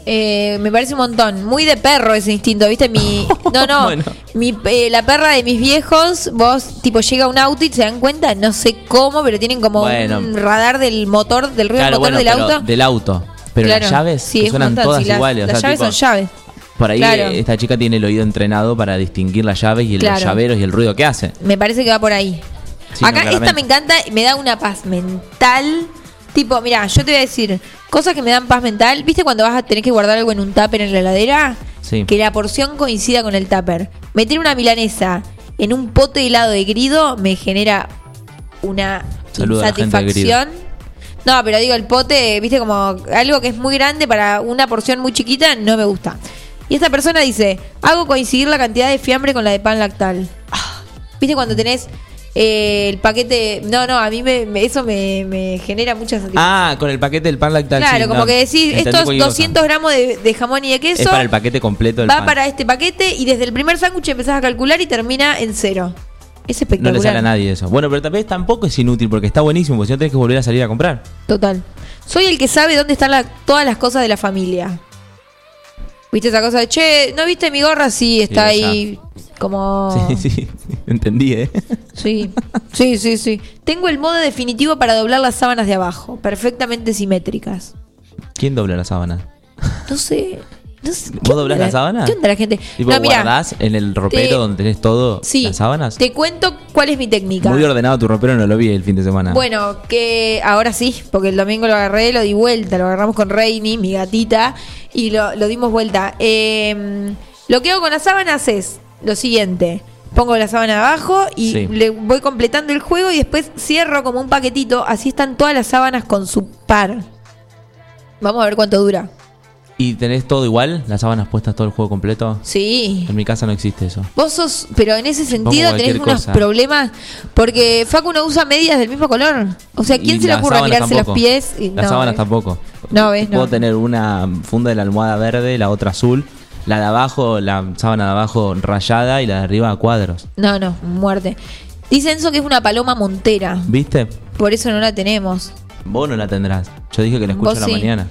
Eh, me parece un montón. Muy de perro ese instinto, ¿viste? Mi, no, no. Bueno. Mi, eh, la perra de mis viejos, vos, tipo, llega un auto y se dan cuenta, no sé cómo, pero tienen como Bueno. un radar del motor, del ruido Claro, del motor bueno, del auto. del auto. Pero Claro. las llaves Sí, que suenan todas sí, las- iguales. o las sea, llaves tipo, son llaves. Por ahí Claro. eh, esta chica tiene el oído entrenado para distinguir las llaves y los llaveros y el ruido que hace. Me parece que va por ahí. Sí, Acá no, esta me encanta, me da una paz mental. Tipo, mira, yo te voy a decir, cosas que me dan paz mental. ¿Viste cuando vas a tener que guardar algo en un tupper en la heladera? Sí. Que la porción coincida con el tupper. Meter una milanesa en un pote helado de grido me genera una de insatisfacción. No, pero digo, el pote, viste, como algo que es muy grande para una porción muy chiquita, no me gusta. Y esta persona dice, hago coincidir la cantidad de fiambre con la de pan lactal. Ah, ¿Viste cuando tenés eh, el paquete? No, no, a mí me, me- eso me, me genera mucha satisfacción. Ah, con el paquete del pan lactal. claro, sí, como no, que decís, entendí estos cualquier cosa. 200 gramos de, de jamón y de queso Es para el paquete completo del va pan. para este paquete y desde el primer sándwich empezás a calcular y termina en cero. Es No espectacular. le sale a nadie eso. Bueno, pero tal vez tampoco es inútil porque está buenísimo, porque si no tenés que volver a salir a comprar. Total. Soy el que sabe dónde están la- todas las cosas de la familia. ¿Viste esa cosa de, che, ¿no viste mi gorra? Sí, está Sí, ahí como... Sí, sí, entendí, ¿eh? Sí, sí, sí, sí. Tengo el modo definitivo para doblar las sábanas de abajo, perfectamente simétricas. ¿Quién dobla la sábana? No sé. No sé ¿qué ¿Vos doblás la sábana? ¿Qué onda la gente? Tipo, no, guardás en el ropero te- donde tenés todo sí, las sábanas. te cuento cuál es mi técnica. Muy ordenado tu ropero, no lo vi el fin de semana. Bueno, que ahora sí, porque el domingo lo agarré, lo di vuelta, lo agarramos con Reini, mi gatita, y lo, lo dimos vuelta. Eh, lo que hago con las sábanas es lo siguiente. Pongo la sábana abajo y Sí. le voy completando el juego y después cierro como un paquetito. Así están todas las sábanas con su par. Vamos a ver cuánto dura. ¿Y tenés todo igual? ¿Las sábanas puestas todo el juego completo? Sí. En mi casa no existe eso. Vos sos, pero en ese sentido tenés unos cosa. problemas porque Facu no usa medias del mismo color. O sea, ¿quién Y se le ocurre mirarse tampoco. los pies? Y- Las no, sábanas eh. tampoco. No, ves, Puedo no. tener una funda de la almohada verde, la otra azul, la de abajo, la sábana de abajo rayada y la de arriba a cuadros. No, no, muerte. Dice Enzo que es una paloma montera. ¿Viste? Por eso no la tenemos. Vos no la tendrás. Yo dije que la escucho a la sí. mañana.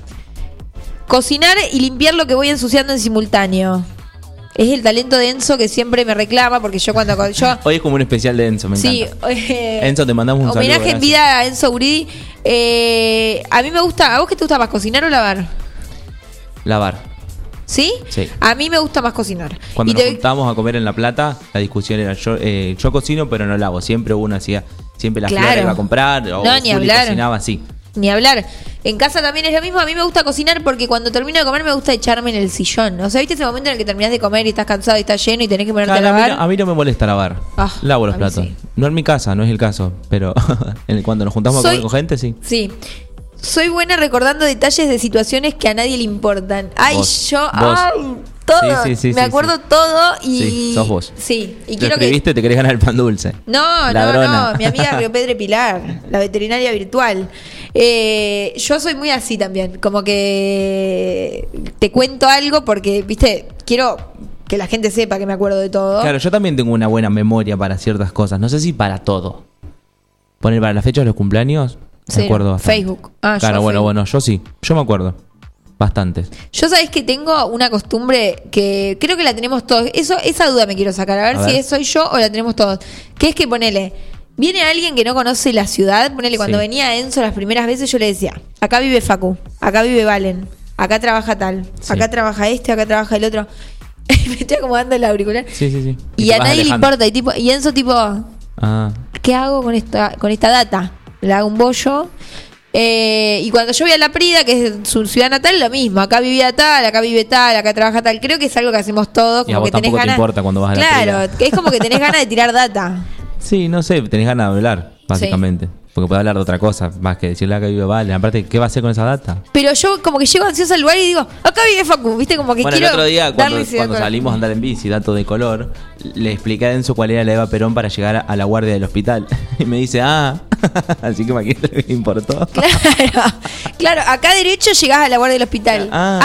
Cocinar y limpiar lo que voy ensuciando en simultáneo. Es el talento de Enzo que siempre me reclama porque yo cuando yo Hoy es como un especial de Enzo, me sí, encanta. eh, Enzo, te mandamos un homenaje saludo. en vida a Enzo Uridi. Eh, a mí me gusta, ¿a vos qué te gusta más cocinar o lavar? Lavar. ¿Sí? Sí. A mí me gusta más cocinar. Cuando Y nos te- juntamos a comer en La Plata, la discusión era yo, eh, yo cocino pero no lavo. Siempre uno hacía, siempre la Claro. iba a comprar o No, ni Juli cocinaba así. Ni hablar. En casa también es lo mismo. A mí me gusta cocinar porque cuando termino de comer me gusta echarme en el sillón. O sea, ¿viste ese momento en el que terminás de comer y estás cansado y estás lleno y tenés que ponerte Claro, a a, mí lavar? no, a mí no me molesta lavar. Ah, Lavo los a platos. sí. No en mi casa, no es el caso. Pero cuando nos juntamos a Soy- comer con gente, sí. Sí. Soy buena recordando detalles de situaciones que a nadie le importan. Ay, Vos, yo. vos. Ay, todo. Sí, sí, sí, me sí, acuerdo todo y. Sí, sos vos. Sí, y Lo quiero que. escribiste, te querés ganar el pan dulce. No, no, Ladrona. no, mi amiga Río Pedro Pilar, la veterinaria virtual. Eh, yo soy muy así también, como que te cuento algo porque, viste, quiero que la gente sepa que me acuerdo de todo. Claro, yo también tengo una buena memoria para ciertas cosas. No sé si para todo. Poner para la fecha de los cumpleaños, me acuerdo bastante. Facebook. Ah, yo claro, bueno, Facebook. bueno, yo sí. Yo me acuerdo. Bastantes. Yo sabéis que tengo una costumbre que creo que la tenemos todos. Eso, esa duda me quiero sacar, a ver A si es- soy yo o la tenemos todos. Que es que ponele, viene alguien que no conoce la ciudad, ponele, cuando Sí. venía Enzo las primeras veces yo le decía, acá vive Facu, acá vive Valen, acá trabaja tal, Sí. acá trabaja este, acá trabaja el otro. me estoy acomodando el auricular. Sí, sí, sí. Y, a nadie le importa. Y, tipo, y Enzo tipo, Ah, ¿qué hago con esta, con esta data? Le hago un bollo. Eh, y cuando yo voy a La Prida, que es su ciudad natal, lo mismo. Acá vivía tal, acá vive tal, acá trabaja tal. Creo que es algo que hacemos todos. Y a Como vos que tenés tampoco te ganas. importa cuando vas a La Claro, Prida. que es como que tenés ganas de tirar data. sí, no sé, tenés ganas de hablar, básicamente. Porque puede hablar de otra cosa, más que decirle acá vive Vale. Aparte, ¿qué va a hacer con esa data? Pero yo como que llego ansiosa al lugar y digo, acá vive Facu, ¿viste? Como que Bueno, el quiero otro día, cuando, darle salimos a andar en bici, dato de color, le expliqué a Enzo cuál era la Eva Perón para llegar a la guardia del hospital. Y me dice, ah, así que me importó. Claro, claro, acá derecho llegás a la guardia del hospital. Ah.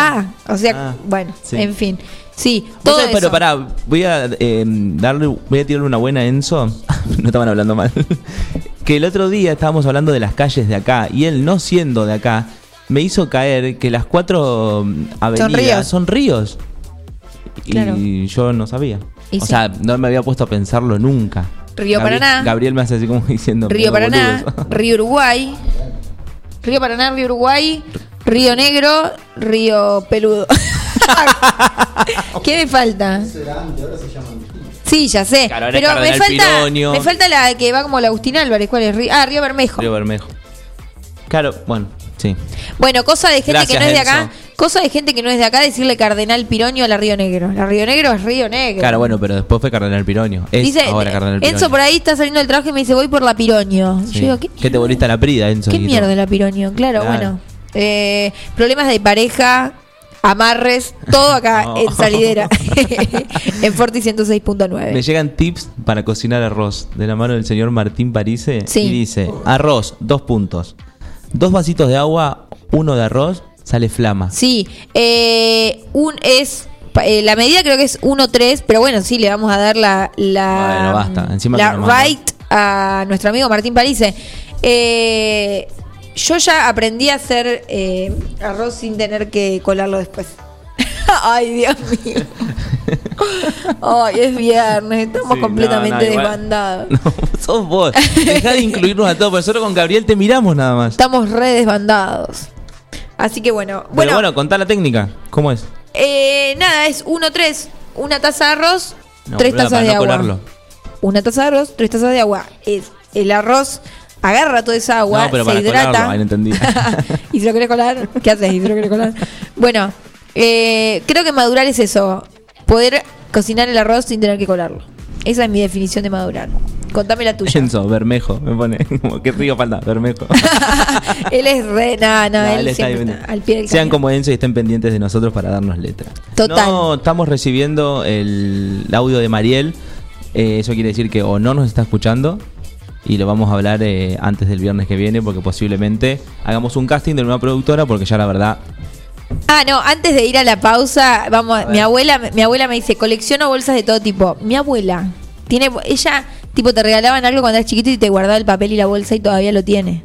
Ah, o sea, Ah, bueno, sí. en fin. Sí, todo sabés, pero pará, voy a eh, darle, voy a tirarle una buena a Enzo. no estaban hablando mal. que el otro día estábamos hablando de las calles de acá y él no siendo de acá me hizo caer que las cuatro mm, avenidas ríos. son ríos. Y yo no sabía. Y o sí. sea, no me había puesto a pensarlo nunca. Río Gabriel- Paraná. Gabriel me hace así como diciendo. Río "Medio Paraná, boludo". Río Uruguay, Río Paraná, Río Uruguay, Río Negro, Río Peludo. ¿Qué me falta? Sí, ya sé. Claro, ahora es pero me falta, Pironio. me falta la que va como la Agustín Álvarez. ¿Cuál es? Ah, Río Bermejo. Río Bermejo. Claro, bueno, sí. Bueno, cosa de gente Gracias, que no es de acá. Cosa de gente que no es de acá decirle Cardenal Pironio a la Río Negro. La Río Negro es Río Negro. Claro, bueno, pero después fue Cardenal Pironio. Es Dice, ahora Cardenal Pironio. Enzo por ahí está saliendo del trabajo y me dice, voy por la Pironio. Sí. Yo digo, ¿qué, ¿Qué te volviste a la prida, Enzo? qué Guido? mierda la Pironio? Claro, Claro. bueno. Eh, problemas de pareja, amarres, todo acá No. en Salidera. en Forti 106.9. Me llegan tips para cocinar arroz de la mano del señor Martín Parise. Sí. Y dice, arroz, dos puntos. Dos vasitos de agua, uno de arroz, sale flama. Sí, eh, un es eh, la medida creo que es 1.3, pero bueno, sí, le vamos a dar la, la, Bueno, basta. Encima la right a nuestro amigo Martín Parise. Eh, yo ya aprendí a hacer eh, arroz sin tener que colarlo después. Ay, Dios mío. Ay, es viernes, estamos Sí, completamente no, no, igual. desbandados. No, sos vos. Dejá de incluirnos a todos. porque Nosotros con Gabriel te miramos nada más. Estamos re desbandados. Así que bueno, Bueno, bueno, bueno, contá la técnica. ¿Cómo es? eh, nada, es 1.3, una taza de arroz, tres tazas de no agua. colarlo. Una taza de arroz, tres tazas de agua. Es el arroz agarra toda esa agua, no, pero se para hidrata. colarlo. Ahí no entendí. ¿Y si lo querés colar? ¿Qué haces? ¿Y si lo querés colar? Bueno, eh, creo que madurar es eso. Poder cocinar el arroz sin tener que colarlo. Esa es mi definición de madurar. Contame la tuya. Enzo, Bermejo. Me pone como, ¿qué río falta? Bermejo. él es re... No, no, No, él, él siempre está al pie del Sean cañón. como Enzo y estén pendientes de nosotros para darnos letra. Total. No, estamos recibiendo el audio de Mariel. Eh, eso quiere decir que o no nos está escuchando y lo vamos a hablar eh, antes del viernes que viene porque posiblemente hagamos un casting de una productora porque ya la verdad Ah, no, antes de ir a la pausa, vamos, mi abuela, mi abuela me dice, colecciono bolsas de todo tipo. Mi abuela tiene, ella, tipo, te regalaban algo cuando eras chiquito y te guardaba el papel y la bolsa y todavía lo tiene.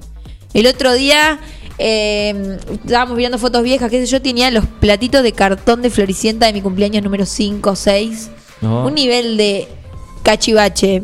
El otro día eh, estábamos mirando fotos viejas, qué sé yo, tenía los platitos de cartón de Floricienta de mi cumpleaños número 5 o 6. No. Un nivel de cachivache.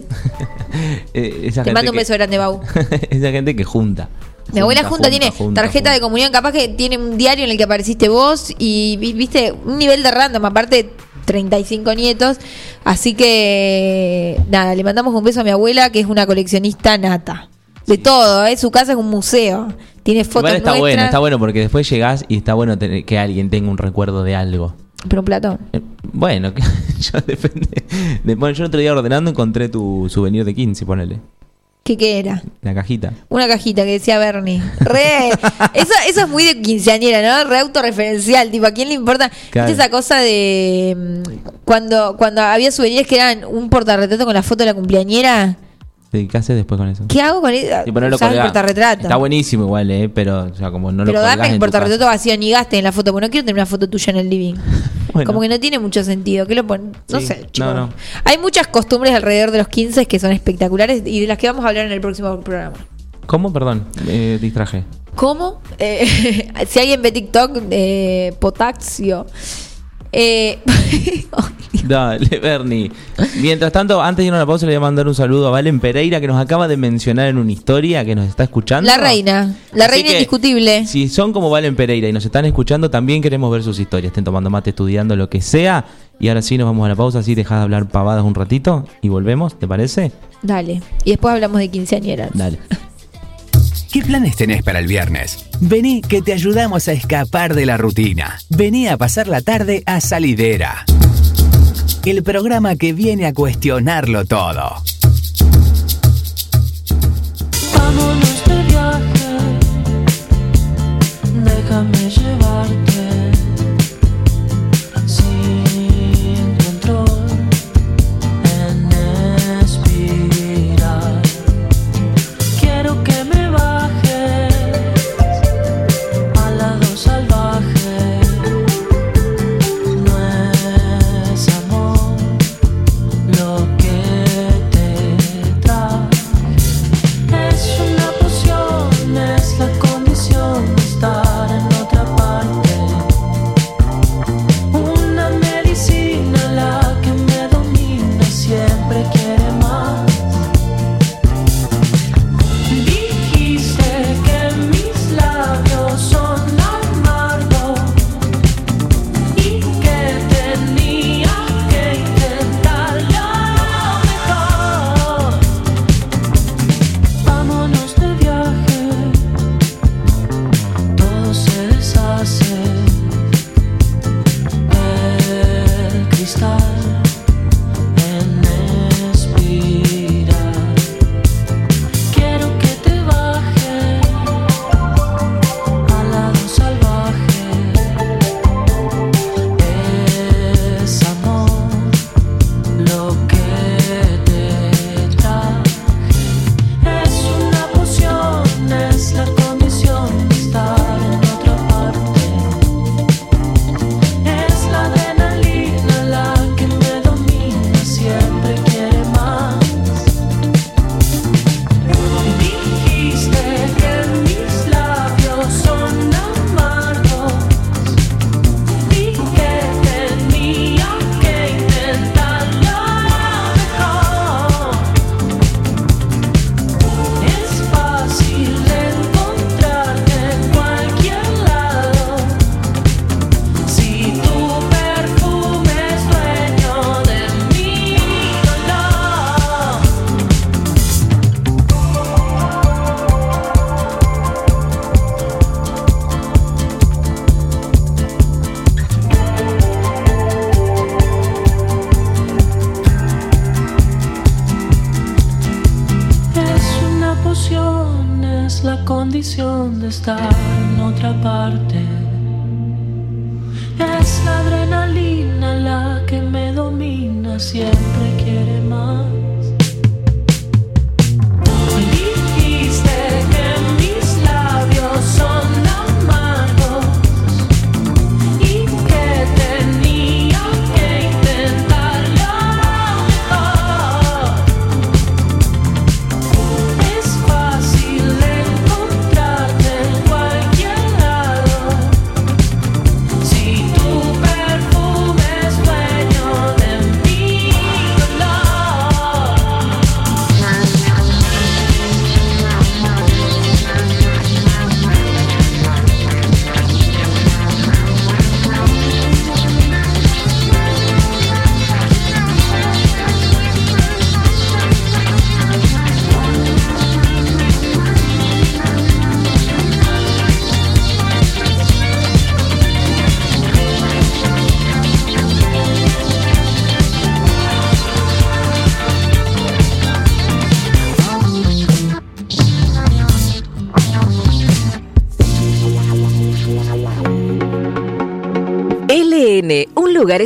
eh, esa Te mando un que- beso grande, Bau. esa gente que junta. Mi abuela junta, tiene junta, tarjeta de comunión, capaz que tiene un diario en el que apareciste vos y vi- viste un nivel de random, aparte 35 nietos. Así que nada, le mandamos un beso a mi abuela que es una coleccionista nata. De todo, ¿eh? su casa es un museo. Tiene fotos Igual está nuestras. bueno, está bueno porque después llegás y está bueno tener- que alguien tenga un recuerdo de algo. Pero un platón. Eh, Bueno, yo depende. de- bueno, yo el otro día ordenando encontré tu souvenir de 15, ponele. ¿Qué, qué era? La cajita. Una cajita que decía Bernie. Re. eso, eso es muy de quinceañera, ¿no? Re autorreferencial. Tipo, ¿a quién le importa? Claro. ¿Viste esa cosa de. mm, Cuando, cuando había souvenirs que eran un portarretrato con la foto de la cumpleañera? ¿Qué haces después con eso? ¿Qué hago con eso? Y ponerlo portarretrato. Está buenísimo igual, ¿eh? Pero, o sea, como no lo Pero colgás dame el portarretrato vacío ni gaste en la foto, porque no quiero tener una foto tuya en el living. Bueno. Como que no tiene mucho sentido. ¿Qué lo pon- No Sí. sé, chicos. No, no. Hay muchas costumbres alrededor de los 15 que son espectaculares y de las que vamos a hablar en el próximo programa. ¿Cómo? Perdón, me distraje. ¿Cómo? Eh, si alguien ve TikTok, eh, Potaxio. Eh, Dale, Bernie. Mientras tanto, antes de ir a la pausa, le voy a mandar un saludo a Valen Pereira, que nos acaba de mencionar en una historia que nos está escuchando. la reina. La Así reina que, indiscutible. Si son como Valen Pereira y nos están escuchando, también queremos ver sus historias. Estén tomando mate, estudiando, lo que sea. Y ahora sí nos vamos a la pausa, así dejás de hablar pavadas un ratito y volvemos, ¿te parece? Dale. Y después hablamos de quinceañeras. Dale. ¿Qué planes tenés para el viernes? Vení que te ayudamos a escapar de la rutina. Vení a pasar la tarde a Salidera. El programa que viene a cuestionarlo todo. Vámonos de viaje, siempre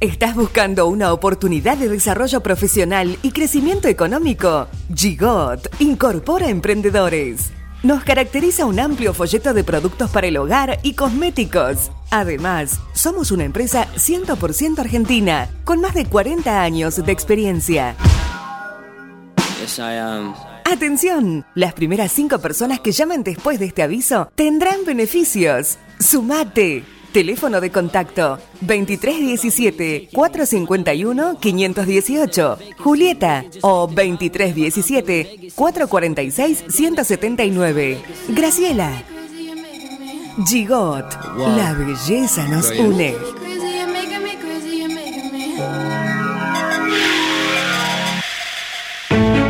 ¿Estás buscando una oportunidad de desarrollo profesional y crecimiento económico? Gigot incorpora emprendedores. Nos caracteriza un amplio folleto de productos para el hogar y cosméticos. Además, somos una empresa 100% argentina, con más de 40 años de experiencia. Atención, las primeras cinco personas que llamen después de este aviso tendrán beneficios. Sumate. Teléfono de contacto 2317 451 518. Julieta o 2317 446 179. Graciela. Gigot. La belleza nos une.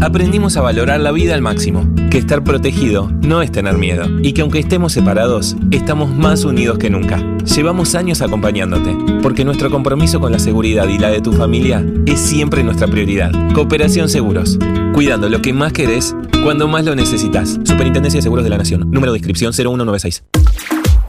Aprendimos a valorar la vida al máximo, que estar protegido no es tener miedo y que aunque estemos separados, estamos más unidos que nunca. Llevamos años acompañándote, porque nuestro compromiso con la seguridad y la de tu familia es siempre nuestra prioridad. Cooperación Seguros, cuidando lo que más querés cuando más lo necesitas. Superintendencia de Seguros de la Nación, número de inscripción 0196.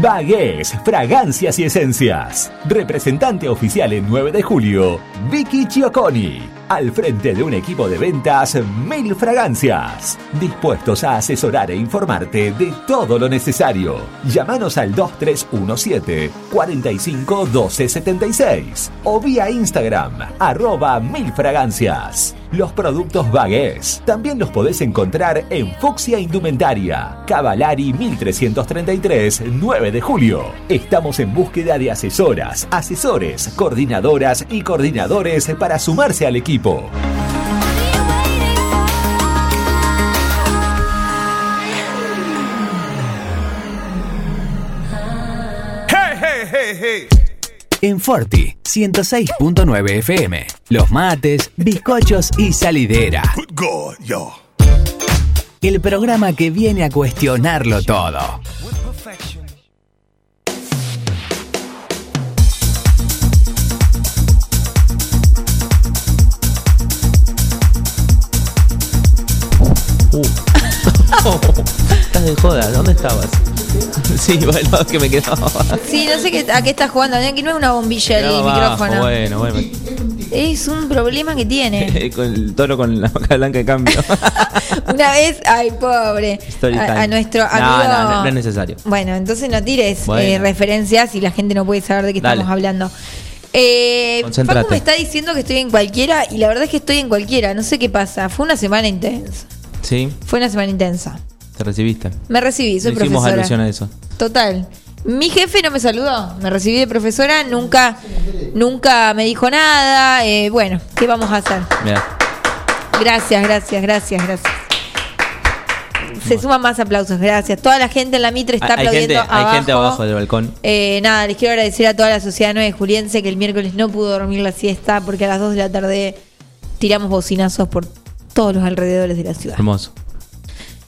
Bagués, fragancias y esencias. Representante oficial en 9 de julio, Vicky Chioconi. Al frente de un equipo de ventas, Mil Fragancias. Dispuestos a asesorar e informarte de todo lo necesario. Llámanos al 2317 45 12 76 o vía Instagram, arroba Mil Fragancias. Los productos Bagués también los podés encontrar en Fuxia Indumentaria, Cavalari 1333, 9 de julio. Estamos en búsqueda de asesoras, asesores, coordinadoras y coordinadores para sumarse al equipo. Hey, hey, hey, hey. En Forti 106.9 FM. Los mates, bizcochos y salidera. El programa que viene a cuestionarlo todo. Uh. Estás de joda, ¿dónde estabas? Sí, bueno, que me quedó. Sí, no sé qué, a qué estás jugando. Aquí no es una bombilla el Quedaba abajo, micrófono. Bueno, bueno. Es un problema que tiene. con el toro con la vaca blanca de cambio. Una vez, ay, pobre. Story A, time. a nuestro No, amigo. no, no, no es necesario. Bueno, entonces no tires Bueno. eh, referencias y la gente no puede saber de qué Dale. estamos hablando. Eh, Concéntrate. Facu me está diciendo que estoy en cualquiera y la verdad es que estoy en cualquiera. No sé qué pasa. Fue una semana intensa. Sí, Fue una semana intensa. te recibiste. Me recibí, soy No hicimos profesora. alusión a eso. Total. Mi jefe no me saludó. Me recibí de profesora, nunca, nunca me dijo nada. Eh, bueno, ¿qué vamos a hacer? Mira, Gracias, gracias, gracias, gracias. Se suman más aplausos, gracias. Toda la gente en la Mitre está hay, hay gente, aplaudiendo hay gente abajo del balcón. Eh, nada, les quiero agradecer a toda la sociedad 9 juliense que el miércoles no pudo dormir la siesta porque a las 2 de la tarde tiramos bocinazos por todos los alrededores de la ciudad. Hermoso.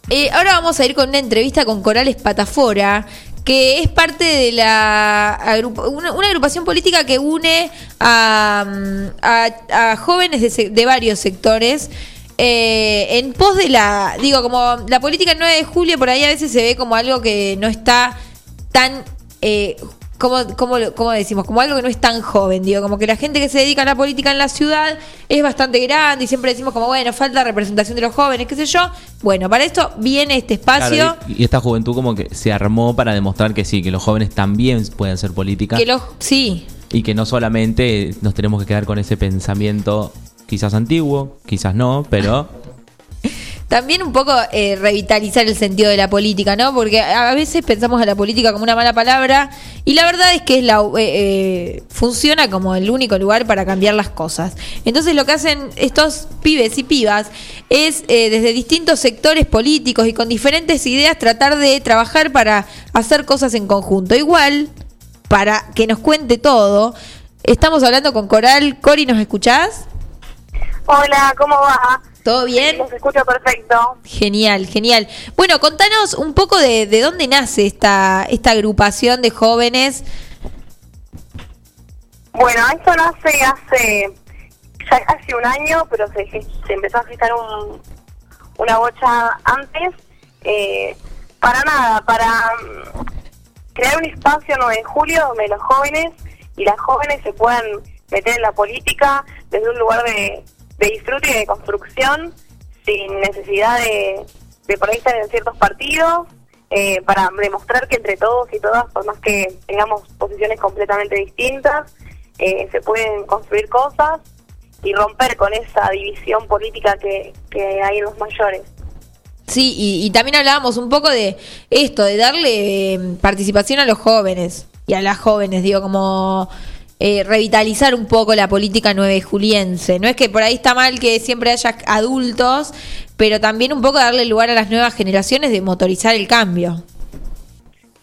Eh, ahora vamos a ir con una entrevista con Corales Patafora, que es parte de la agrupa- una, una agrupación política que une a, mm, a- a jóvenes de, varios sectores. eh, en pos de la, digo, como la política el 9 de julio, por ahí a veces se ve como algo que no está tan, eh, ¿cómo, cómo, lo- cómo decimos? Como algo que no es tan joven, digo, como que la gente que se dedica a la política en la ciudad es bastante grande y siempre decimos como, bueno, falta representación de los jóvenes, qué sé yo. Bueno, para esto viene este espacio. Claro, y, y esta juventud como que se armó para demostrar que sí, que los jóvenes también pueden hacer política. Que los, sí, Y que no solamente nos tenemos que quedar con ese pensamiento quizás antiguo, quizás no, pero también un poco eh, revitalizar el sentido de la política, ¿no? Porque a veces pensamos a la política como una mala palabra y la verdad es que es la, eh, eh, funciona como el único lugar para cambiar las cosas. Entonces lo que hacen estos pibes y pibas es eh, desde distintos sectores políticos y con diferentes ideas tratar de trabajar para hacer cosas en conjunto. Igual, para que nos cuente todo, estamos hablando con Coral. Cori, ¿nos escuchás? Hola, ¿cómo va? ¿Todo bien? Los escucho perfecto. Genial, genial. Bueno, contanos un poco de, de dónde nace esta, esta agrupación de jóvenes. Bueno, esto nace hace ya casi un año, pero se, se empezó a gestar un, una bocha antes. Eh, para nada, para mm, crear un espacio 9 de julio donde los jóvenes y las jóvenes se puedan meter en la política desde un lugar de, de disfrute y de construcción, sin necesidad de, de por en ciertos partidos, eh, para demostrar que entre todos y todas, por más que tengamos posiciones completamente distintas, eh, se pueden construir cosas y romper con esa división política que, que hay en los mayores. Sí, y, y también hablábamos un poco de esto, de darle eh, participación a los jóvenes y a las jóvenes, digo, como eh, revitalizar un poco la política nueve juliense. No es que por ahí está mal que siempre haya adultos, pero también un poco darle lugar a las nuevas generaciones de motorizar el cambio.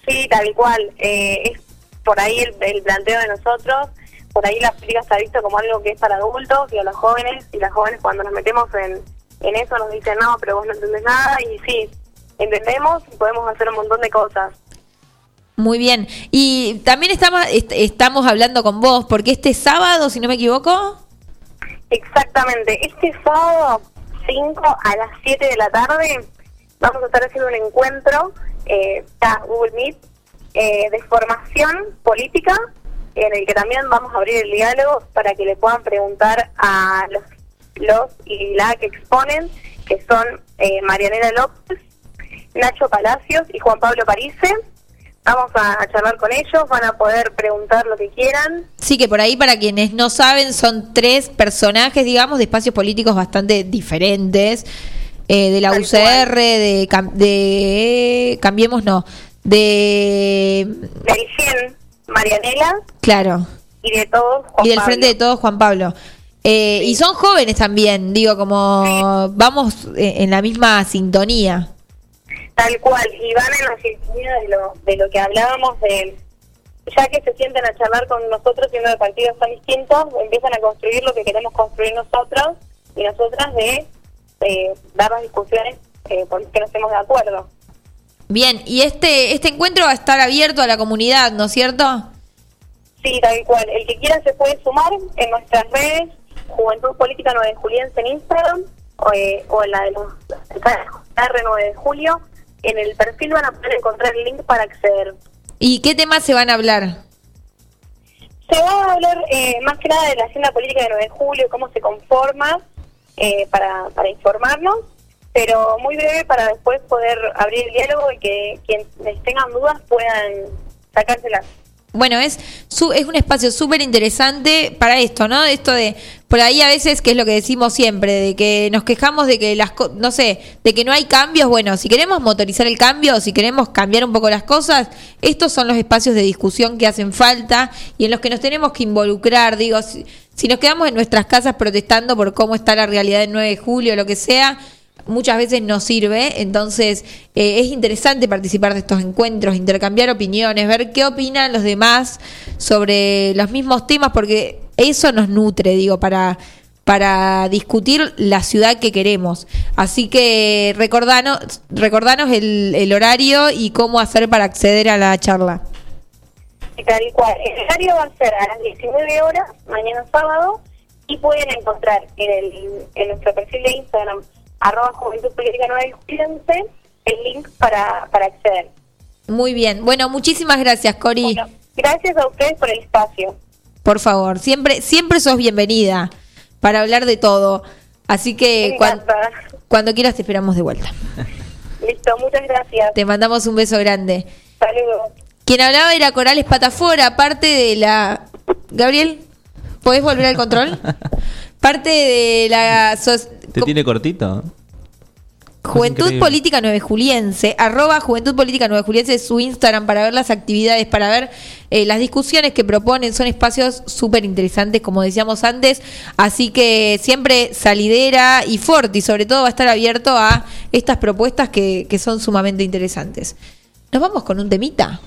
Sí, tal cual. Eh, es por ahí el, el planteo de nosotros. Por ahí la política está visto como algo que es para adultos y a los jóvenes. Y las jóvenes cuando nos metemos en, en eso nos dicen, no, pero vos no entendés nada. Y sí, entendemos y podemos hacer un montón de cosas. Muy bien. Y también estamos, est- estamos hablando con vos, porque este sábado, si no me equivoco, Exactamente. Este sábado 5 a las 7 de la tarde vamos a estar haciendo un encuentro, eh, Google Meet, eh, de formación política, en el que también vamos a abrir el diálogo para que le puedan preguntar a los, los y la que exponen, que son eh, Marianela López, Nacho Palacios y Juan Pablo Parise. Vamos a, a charlar con ellos, van a poder preguntar lo que quieran. sí que por ahí para quienes no saben son tres personajes, digamos, de espacios políticos bastante diferentes, eh, de la UCR, de, Cam- de Cambiemos, no, de... Del GEN, Marianela Claro, y de todos Juan y del Pablo. Frente de Todos, Juan Pablo. Eh, Y son jóvenes también, digo, como vamos eh, en la misma sintonía. Tal cual, y van en la sintonía de lo, de lo que hablábamos de, ya que se sienten a charlar con nosotros siendo de partidos tan distintos, empiezan a construir lo que queremos construir nosotros y nosotras de eh, dar las discusiones eh, por las que no estemos de acuerdo. Bien, y este, este encuentro va a estar abierto a la comunidad, ¿no es cierto? Sí, tal cual, el que quiera se puede sumar en nuestras redes, Juventud Política 9 de Juliense en Instagram o, eh, o en la de los R9 de Julio, en el perfil van a poder encontrar el link para acceder. ¿Y qué temas se van a hablar? Se va a hablar eh, más que nada de la agenda política de 9 de julio, cómo se conforma, eh, para, para informarnos, pero muy breve para después poder abrir el diálogo y que quienes tengan dudas puedan sacárselas. Bueno, es, su- es un espacio súper interesante para esto, ¿no? Esto de, por ahí a veces, que es lo que decimos siempre, de que nos quejamos de que las, no sé, de que no hay cambios. Bueno, si queremos motorizar el cambio, si queremos cambiar un poco las cosas, estos son los espacios de discusión que hacen falta y en los que nos tenemos que involucrar. Digo, si, si nos quedamos en nuestras casas protestando por cómo está la realidad del 9 de julio, lo que sea, muchas veces no sirve, entonces eh, es interesante participar de estos encuentros, intercambiar opiniones, ver qué opinan los demás sobre los mismos temas, porque eso nos nutre, digo, para, para discutir la ciudad que queremos. Así que recordanos, recordanos el, el horario y cómo hacer para acceder a la charla. Tal cual. El horario va a ser a las 19 horas, mañana sábado, y pueden encontrar en, el, en nuestro perfil de Instagram, arroba Juventud Política Nueva y Jubilense, el link para, para acceder. Muy bien. Bueno, muchísimas gracias, Cori. Gracias a ustedes por el espacio. Por favor, siempre, siempre sos bienvenida para hablar de todo. Así que Me cuan- encanta. cuando quieras te esperamos de vuelta. Listo, muchas gracias. Te mandamos un beso grande. Saludos. Quien hablaba era Corales Patafora, parte de la... Gabriel, ¿podés volver al control? Parte de la so- ¿Te tiene cortito? Juventud increíble. Política 9 Juliense, arroba Juventud Política 9 Juliense es su Instagram para ver las actividades, para ver eh, las discusiones que proponen. Son espacios súper interesantes, como decíamos antes. Así que siempre salidera y fuerte, y sobre todo va a estar abierto a estas propuestas que, que son sumamente interesantes. Nos vamos con un temita.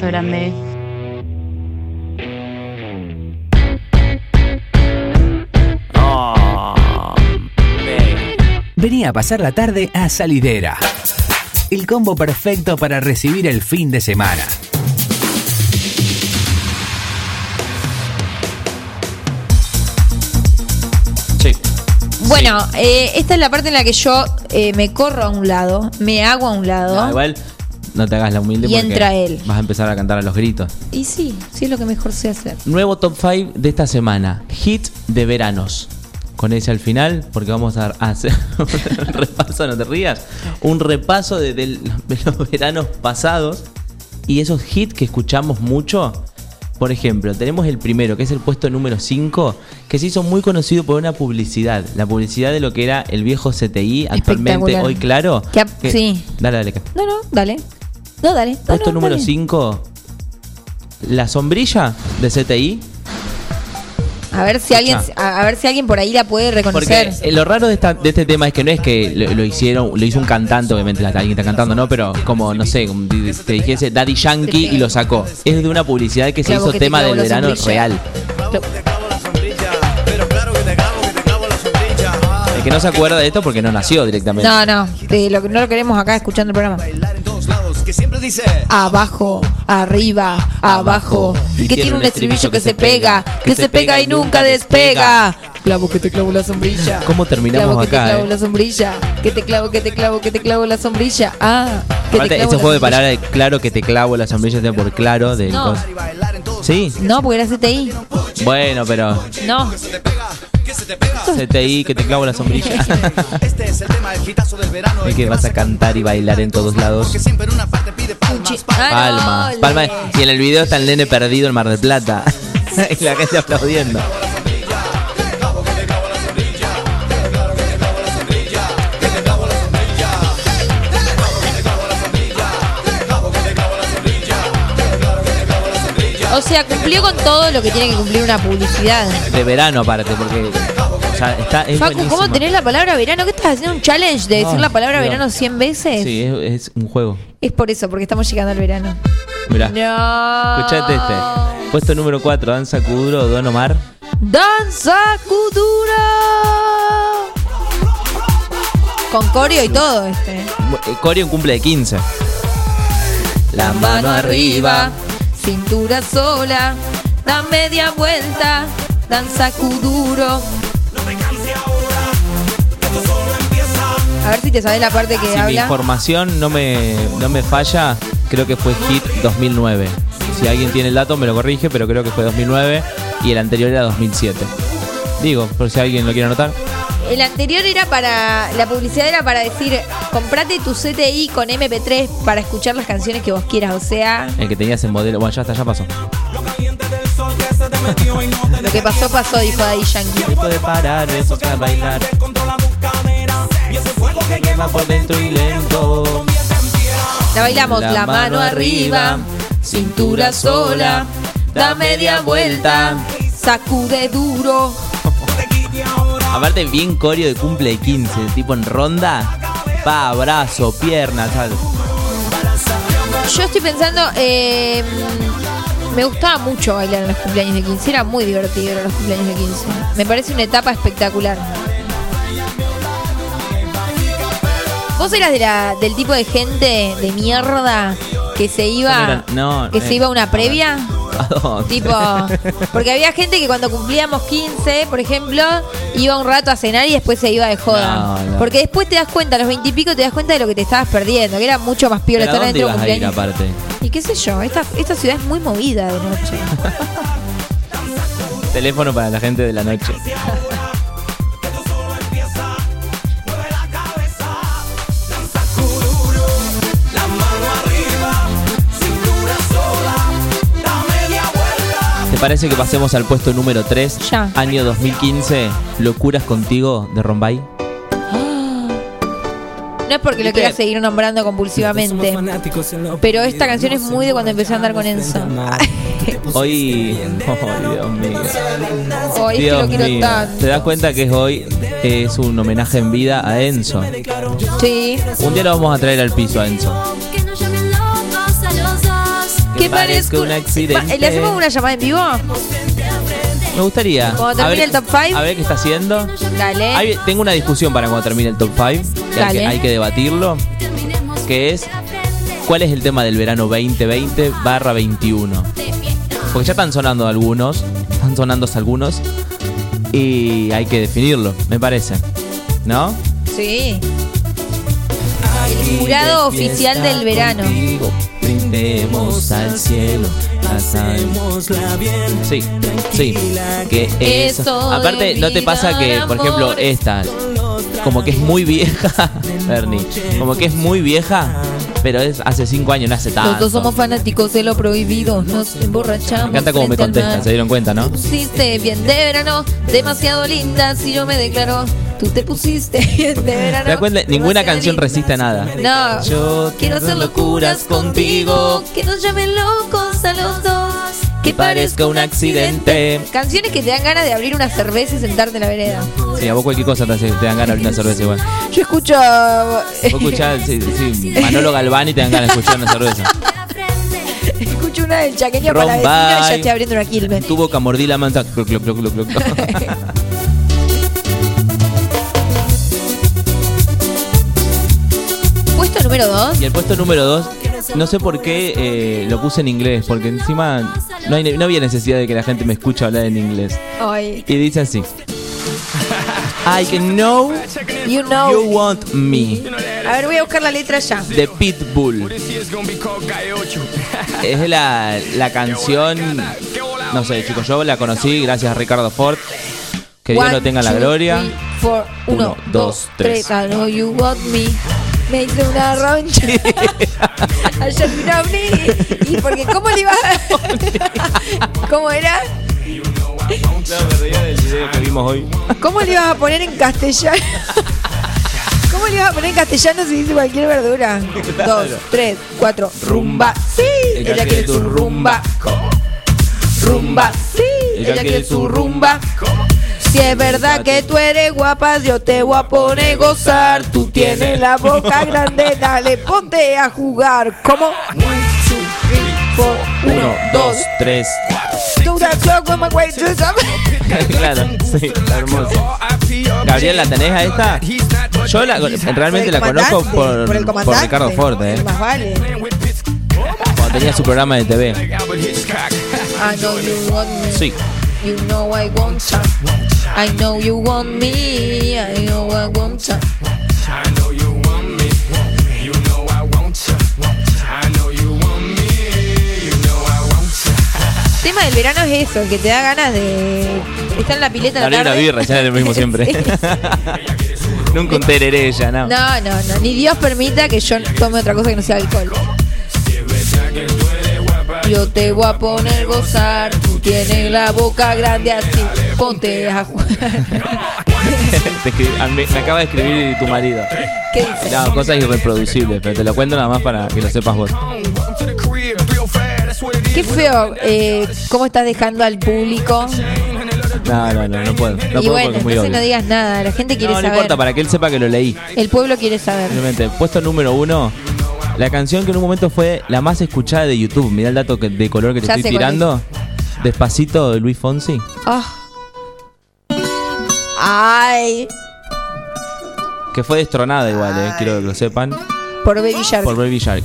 Grande. Vení a pasar la tarde a Salidera. El combo perfecto para recibir el fin de semana. Sí. Bueno, eh, esta es la parte en la que yo eh, me corro a un lado, me hago a un lado. No, igual no te hagas la humilde Y porque entra él. vas a empezar a cantar a los gritos. Y sí, sí es lo que mejor sé hacer. Nuevo top 5 de esta semana. Hit de veranos. Con ese al final, porque vamos a hacer un repaso, no te rías. Un repaso de, los veranos pasados y esos hits que escuchamos mucho. Por ejemplo, tenemos el primero, que es el puesto número 5, que se hizo muy conocido por una publicidad. La publicidad de lo que era el viejo CTI, actualmente hoy claro. Que sí. Dale, dale. No, no, dale. No, dale. No, Puesto no, número dale. 5, la sombrilla de CTI. A ver si alguien, a, a ver si alguien por ahí la puede reconocer. Porque eh, lo raro de, esta- de este tema es que no es que lo, lo hicieron, lo hizo un cantante, obviamente la- alguien está cantando, ¿no? Pero como, no sé, como di- te dijese Daddy Yankee y lo sacó. Es de una publicidad que se Clavo hizo que te tema clavo del la verano sombrilla. real. El que no se acuerda de esto porque no nació directamente. No, no, eh, lo, no lo queremos acá escuchando el programa. Que siempre dice Abajo, arriba, abajo. Y que tiene un estribillo que se pega, que se pega y nunca despega. Clavo que te clavo la sombrilla. ¿Cómo terminamos Clavo que te acá? clavo eh? la sombrilla. Que te clavo, que te clavo, que te clavo la sombrilla. Ah, que te clavo ese la juego de palabras, claro que te clavo la sombrilla está por claro. De No. Sí, No, porque era CTI. bueno, pero No. CTI que te clavo la sombrilla. Este es el tema del hitazo del verano. Es que vas a cantar y bailar en todos lados. Palmas. Palma, palma. Y en el video está el nene perdido en Mar del Plata. y la gente aplaudiendo. O sea, cumplió con todo lo que tiene que cumplir una publicidad. De verano aparte, porque sea, está, es Facu. ¿cómo tenés la palabra verano? ¿Qué estás haciendo? ¿Un challenge de decir la palabra verano 100 veces? Sí, es, es un juego. Es por eso, porque estamos llegando al verano. Mirá. No. Escuchate este. Puesto número 4, Danza Kuduro, Don Omar. Danza Kuduro. Con coreo y todo este. Eh, Coreo un cumple de 15. La mano arriba, cintura sola, da media vuelta, danza Kuduro. A ver si te sabes la parte que Si mi habla. información no me, no me falla, creo que fue Hit 2009. Si alguien tiene el dato me lo corrige, pero creo que fue 2009 y el anterior era 2007. Digo, por si alguien lo quiere anotar. El anterior era para. La publicidad era para decir: comprate tu CTI con MP3 para escuchar las canciones que vos quieras. O sea, El que tenías en modelo. Bueno, ya está, ya pasó. Lo que pasó, pasó, dijo Daddy Yankee. Puede parar, eso a bailar. Quema por dentro y lento. La bailamos, la, mano arriba, cintura sola, da media vuelta, sacude duro. Aparte, bien coreo de cumple de 15, tipo en ronda. Pa, brazo, pierna, tal. Yo estoy pensando, eh, me gustaba mucho bailar en los cumpleaños de 15, era muy divertido a los cumpleaños de 15. Me parece una etapa espectacular. ¿Vos eras de la, del tipo de gente de mierda que se iba, No, que eh, se iba a una previa? ¿A dónde? Tipo, porque había gente que cuando cumplíamos 15, por ejemplo, iba un rato a cenar y después se iba de joda. No, no. Porque después te das cuenta, a los 20 y pico te das cuenta de lo que te estabas perdiendo, que era mucho más piola ¿Pero a estar dentro de un ibas a ir cumpleaños. aparte? Y qué sé yo, esta, esta ciudad es muy movida de noche. Teléfono para la gente de la noche. parece que pasemos al puesto número 3? Ya. Año 2015, Locuras contigo de Rombay. No es porque lo quiera seguir nombrando compulsivamente, pero esta canción es muy de cuando empecé a andar con Enzo. Hoy. Oh, Dios mío. Hoy es que lo quiero mío. tanto. ¿Te das cuenta que es hoy es un homenaje en vida a Enzo? Sí. Un día lo vamos a traer al piso a Enzo. Que parezca un accidente. ¿Le hacemos una llamada en vivo? Me gustaría. Cuando termine ver- el top 5. A ver qué está haciendo. Dale. Hay- tengo una discusión para cuando termine el top 5. Que hay, Dale. que, hay que debatirlo. Que es. ¿Cuál es el tema del verano 2020 barra 21? Porque ya están sonando algunos. Están sonando algunos. Y hay que definirlo, me parece. ¿No? Sí. El jurado oficial del verano. Brindemos al cielo. Pasaremosla bien. Sí, sí. Que eso. Aparte, ¿no te pasa que, por ejemplo, esta, como que es muy vieja, Bernie, como que es muy vieja, pero es hace cinco años, no hace tanto. somos fanáticos de lo prohibido. Nos emborrachamos. Me encanta cómo me contestan, se dieron cuenta, ¿no? pusiste bien de verano, demasiado linda. Si yo me declaro, tú te pusiste de verano. ¿Te das cuenta? Ninguna canción resiste a nada. No, Yo quiero hacer locuras contigo. Que nos llamen locos a los dos. Que parezca un accidente. Canciones que te dan ganas de abrir una cerveza y sentarte en la vereda. Sí, a vos cualquier cosa te, hace- te dan ganas de abrir una cerveza igual. Yo escucho. Vos escuchás, sí, sí, Manolo Galván y te dan ganas de escuchar una cerveza. escucho una del chaqueño para la Ron vecina y ya estoy abriendo una quilme. Tu boca mordí la manta. número 2. Y el puesto número 2, no sé por qué eh, lo puse en inglés, porque encima no, hay, no había necesidad de que la gente me escuche hablar en inglés. Ay. Y dice así. I can know You know. you want me. A ver, voy a buscar la letra ya. De Pitbull. Es la, la canción. No sé, chicos, yo la conocí gracias a Ricardo Ford. Que Dios lo tenga en la gloria. three, four. Uno, Uno, dos, dos, tres. tres. I know you want me. Me hice una roncha. Ayer mí. Y porque, ¿cómo le iba a.? ¿Cómo era? No, me reía del video que vimos hoy. ¿Cómo le ibas a poner en castellano? ¿Cómo le ibas a poner en castellano si dice cualquier verdura? Dos, tres, cuatro. Rumba. Sí. Ella quiere su rumba. Rumba. Sí. Ella quiere su rumba. Si es verdad que tú eres guapa, yo te voy a poner a gozar. Tú tienes la boca grande, dale, ponte a jugar. ¿Cómo? Uno, dos, tres. Do that talk with my way to some- claro, sí, está hermoso. Gabriel, ¿la tenés a esta? Yo la- realmente la conozco por, por el por comandante. Ricardo Ford, eh, Más vale. cuando tenía su programa de TV. I know you want me. Sí. You know I want ya. I know you want me. I know I want ya. El tema del verano es eso, que te da ganas de estar en la pileta a la Abrir una tarde. birra, ya es lo mismo siempre. Nunca un tereré ya, ¿no? No, no, no. Ni Dios permita que yo tome otra cosa que no sea alcohol. Yo te voy a poner gozar. Tú tienes la boca grande así. Ponte a jugar. Me acaba de escribir tu marido. ¿Qué dice? No, cosas irreproducibles, pero te lo cuento nada más para que lo sepas vos. Qué feo eh, cómo estás dejando al público. No, no, no, no puedo. No y puedo bueno, entonces obvio. no digas nada. La gente quiere No, no saber. importa, para que él sepa que lo leí. El pueblo quiere saber. Simplemente, puesto número uno, la canción que en un momento fue la más escuchada de YouTube. Mirá el dato que- de color que te Ya estoy tirando. Despacito de Luis Fonsi. Ah. Ay, Que fue destronada igual, eh, quiero que lo sepan. por Baby Shark. Por Baby Shark.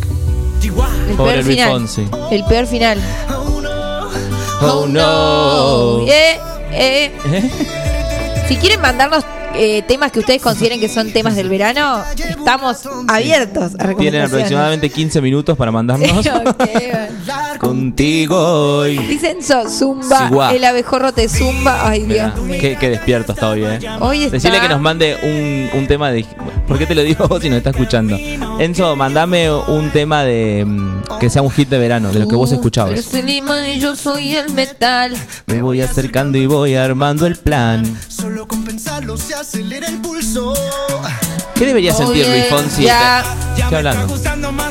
el Pobre peor Luis final. Fonsi. El peor final. Oh no. Eh, eh. Si quieren mandarnos eh, temas que ustedes consideren que son temas del verano, estamos abiertos a Tienen aproximadamente 15 minutos para mandarnos. Contigo hoy. Dicen so, Zumba, Sigua. el abejorro te zumba. Ay, Mirá, Dios mío. qué, qué despierto está hoy, eh. Hoy está- Decirle que nos mande un, un tema de. ¿Por qué te lo digo vos si nos está escuchando? Enzo, mandame un tema de. mm, que sea un hit de verano, de lo que vos escuchabas. Eres el imán y yo soy el metal. Me voy acercando y voy armando el plan. Solo con pensarlo se acelera el pulso. ¿Qué debería sentir Luis Fonsi? Estoy hablando.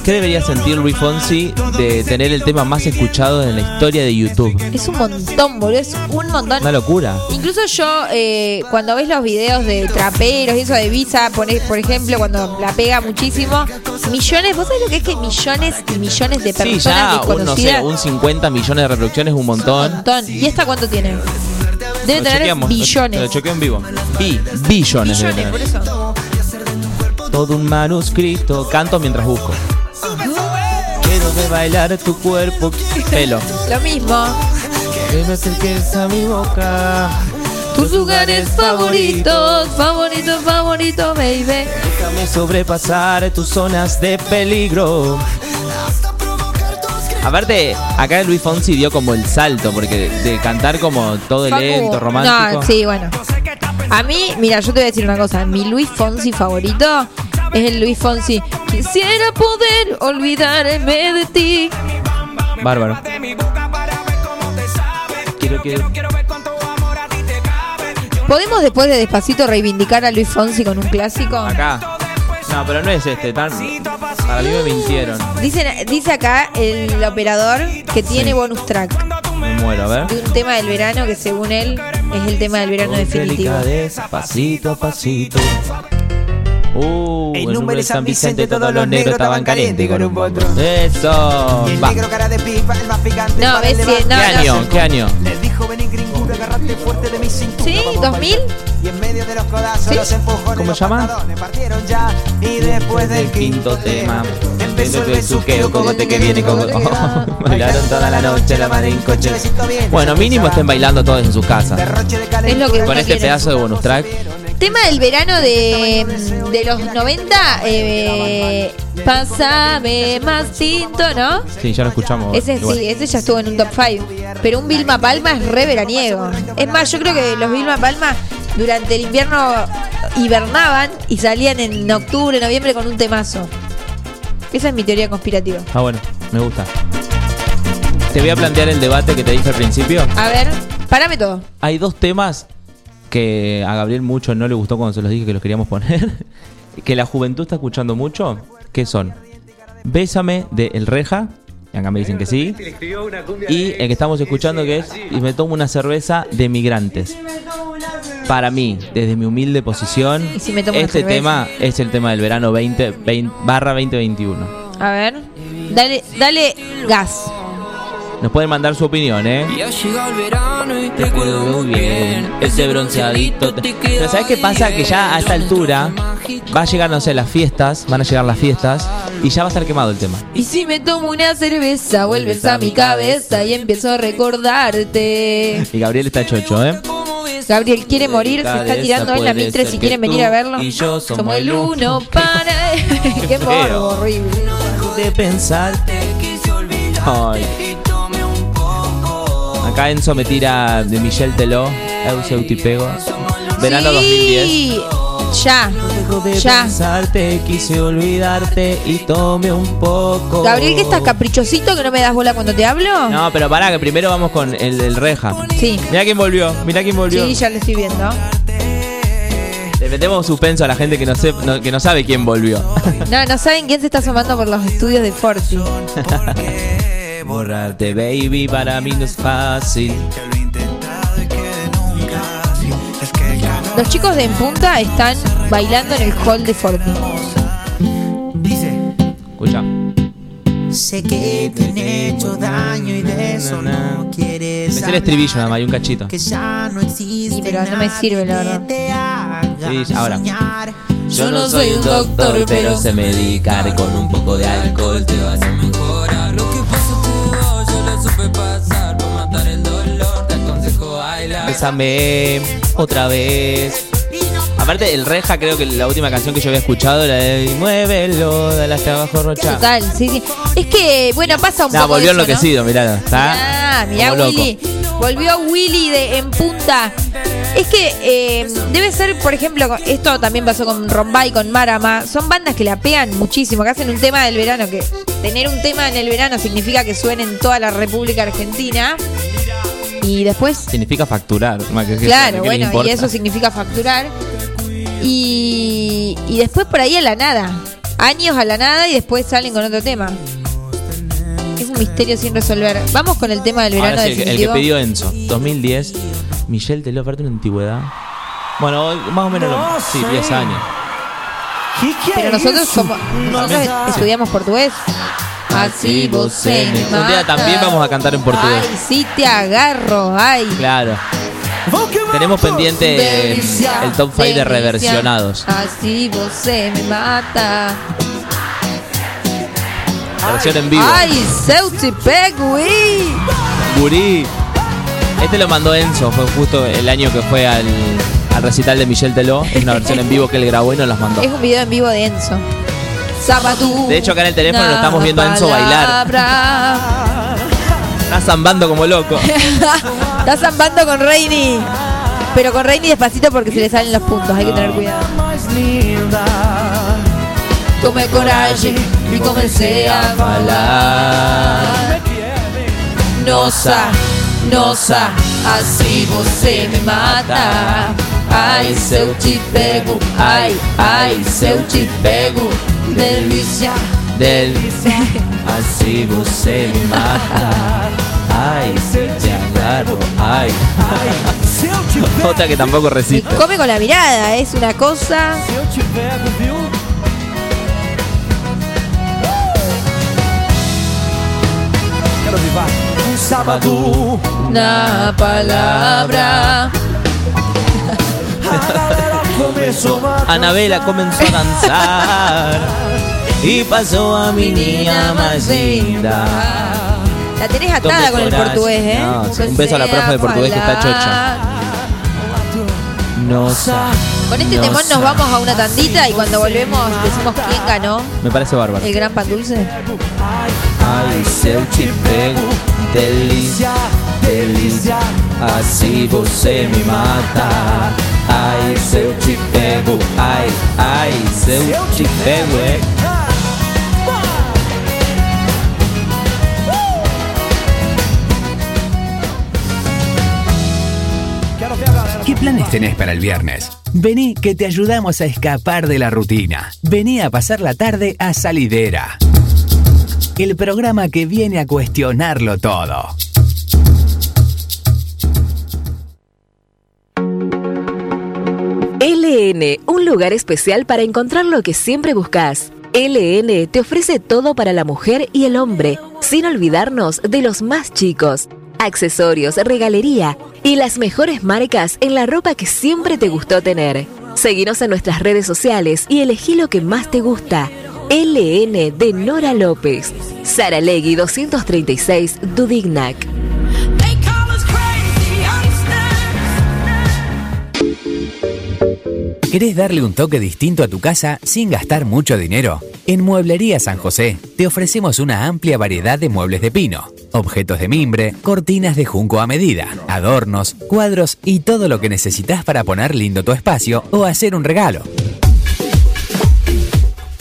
¿Qué debería sentir Luis Fonsi de tener el tema más escuchado en la historia de YouTube? Es un montón, boludo. Es un montón. Una locura. Incluso yo, eh, cuando ves los videos de traperos y eso de Visa, pone- por ejemplo, cuando la pega muchísimo, millones, ¿vos sabés lo que es que millones y millones de Sí, personas ya un, no sé, un 50 millones de reproducciones es un montón. montón. ¿Y esta cuánto tiene? Debe Lo tener billones. Lo, chequeo en vivo. Bi- billones. Billones, por eso. Todo un manuscrito. Canto mientras busco. Quiero ver bailar tu cuerpo. Pelo. Lo mismo. Que me acerques a mi boca. Tus lugares favoritos, favoritos, favoritos, baby. Déjame sobrepasar tus zonas de peligro. Aparte, acá Luis Fonsi dio como el salto, porque de, de cantar como todo Facu, lento, romántico. No, sí, bueno. A mí, mira, yo te voy a decir una cosa. Mi Luis Fonsi favorito es el Luis Fonsi. Quisiera poder olvidarme de ti. Bárbaro. Quiero, quiero. ¿Podemos después de Despacito reivindicar a Luis Fonsi con un clásico? Acá. No, pero no es este. Tan... Para mí me mintieron. Dice, dice acá el operador que tiene bonus track Me muero, a ver. de un tema del verano que según él es el tema del verano Con definitivo. pasito a pasito. Uh, En el número de San Vicente todos los negros estaban calientes con un potro. Eso. Y el Va. negro cara de pipa, el más picante. No, ves si- elevar- no, ¿Qué año? ¿Qué año? Le dijo vení gringura, agarrate fuerte de mi cintura. ¿Sí? vamos ¿2000? pa' allá. Y en medio de los codazos, ¿Sí? los empujones, ¿Cómo los se llama? pantalones partieron ya. Y después del quinto tema. empezó el besuqueo, cogote que viene, cogote. Bailaron toda la noche, la madre en coche. Bueno, mínimo estén bailando todos en sus casas. Es lo que. Con este pedazo de bonus track. Tema del verano de, de los 90, eh, Pásame más tinto, ¿no? Sí, ya lo escuchamos. Ese igual. sí, ese ya estuvo en un top 5. Pero un Vilma Palma es re veraniego. Es más, yo creo que los Vilma Palma durante el invierno hibernaban y salían en octubre, noviembre con un temazo. Esa es mi teoría conspirativa. Ah, bueno, me gusta. Te voy a plantear el debate que te dije al principio. A ver, parame todo. Hay dos temas que a Gabriel mucho no le gustó cuando se los dije que los queríamos poner. que la juventud está escuchando mucho. Que son Bésame de El Reja. Y acá me dicen que sí. Y el que estamos escuchando que es Y me tomo una cerveza de migrantes. Para mí, desde mi humilde posición, ¿Y si me tomo una este tema es el tema del verano 20, 20 barra 2021. A ver, dale, dale gas. Nos pueden mandar su opinión, ¿eh? Ya llega el verano y te Recuerdo muy bien ese bronceadito. Pero ¿sabes qué pasa? Que ya a esta altura va a llegar, no sé, las fiestas, van a llegar las fiestas y ya va a estar quemado el tema. Y si me tomo una cerveza, vuelves a mi cabeza y empiezo a recordarte. Y Gabriel está chocho, ¿eh? Gabriel quiere morir, se está tirando en la Mitre si quieren venir a verlo. y yo somos el el uno para. Qué morbo horrible. De pensar. Ay. Acá Enzo me tira de Michelle Teló, Eu te pego. Verano 2010. Sí, ya, De ya. pensarte, quise olvidarte y tome un poco. Gabriel, que estás caprichosito que no me das bola cuando te hablo? No, pero pará, que primero vamos con el del Reja. Sí. Mirá quién volvió, mirá quién volvió. Sí, ya lo estoy viendo. Le metemos suspenso a la gente que no, sé, no- que no sabe quién volvió. No, no saben quién se está asomando por los estudios de Forti. Borrarte, baby, para mí no es fácil. Los chicos de En Punta están bailando en el hall de Forti. Escucha. Sé que te han hecho daño y de eso no quieres Me sé el estribillo nada más, y un cachito. Que ya no existe Sí, pero no me sirve, la verdad. Sí, ahora. Yo no soy un doctor, pero sé medicar con un poco de alcohol te vas a mejorar. Bésame otra vez. Aparte, el Reja, creo que la última canción que yo había escuchado era de Muévelo, dale hasta abajo, Rocha. Total, sí, sí. Es que, bueno, pasa un Nah, poco volvió eso, ¿no? enloquecido, mirá. Está Ah, mirá como loco. Willy. Volvió Willy de En Punta. Es que eh, debe ser, por ejemplo, esto también pasó con Rombay, con Marama. Son bandas que la pegan muchísimo, que hacen un tema del verano. Que tener un tema en el verano significa que suene en toda la República Argentina. Y después Significa facturar. más que- que- Claro, ¿qué le bueno, y eso significa facturar. Y, y después por ahí a la nada. años a la nada y después salen con otro tema. Es un misterio sin resolver. Vamos con el tema del verano el, que- el que definitivo. pidió Enzo. 2010. Michelle Teló, aparte una antigüedad. Bueno, más o menos. lo- sí, 10 años. Pero nosotros como nosotros estudiamos portugués. Así vos se me Un día mata. también vamos a cantar en portugués. Ay, sí te agarro, ay. Claro. Tenemos pendiente eh, el top 5 de reversionados. Así vos se me mata. Versión en vivo. Ay, pego, uy. Gurí. Este lo mandó Enzo, fue justo el año que fue al, al recital de Michelle Teló. Es una versión en vivo que él grabó y nos las mandó. Es un video en vivo de Enzo. Zapatú. De hecho, acá en el teléfono lo estamos viendo a Enzo bailar. Está zambando como loco. Está zambando con Reini. Pero con Reini despacito porque se le salen los puntos, hay que tener cuidado. Tomé coraje y comencé a falar. Nossa, nossa, assim você me mata. Ai, se eu te pego, ai, ai, se eu te pego, delícia. Del. Así você me mata. Ay, si te agarro. Ay. Otra que tampoco resiste. Come con la mirada, es una cosa. Um sábado Na palavra. Anabela comenzó a danzar y pasó a mi niña más linda. La tenés atada con el portugués, ¿eh? No, sí, un beso a la profe de portugués que está chocha. No sa- Con este no temón nos vamos a una tandita y cuando volvemos decimos quién ganó. Me parece bárbaro. El gran pan dulce. Ai, se delícia, delícia, assim você me mata. Ai, se eu te pego, ai, ai, se eu te pego, é. ¿Qué planes tenés para el viernes? Vení que te ayudamos a escapar de la rutina. Vení a pasar la tarde a Salidera. El programa que viene a cuestionarlo todo. LN, un lugar especial para encontrar lo que siempre buscas. LN te ofrece todo para la mujer y el hombre, sin olvidarnos de los más chicos. Accesorios, regalería y las mejores marcas en la ropa que siempre te gustó tener. Seguinos en nuestras redes sociales y elegí lo que más te gusta. LN de Nora López. Sara Legui 236 Dudignac. ¿Querés darle un toque distinto a tu casa sin gastar mucho dinero? En Mueblería San José te ofrecemos una amplia variedad de muebles de pino, objetos de mimbre, cortinas de junco a medida, adornos, cuadros y todo lo que necesitas para poner lindo tu espacio o hacer un regalo.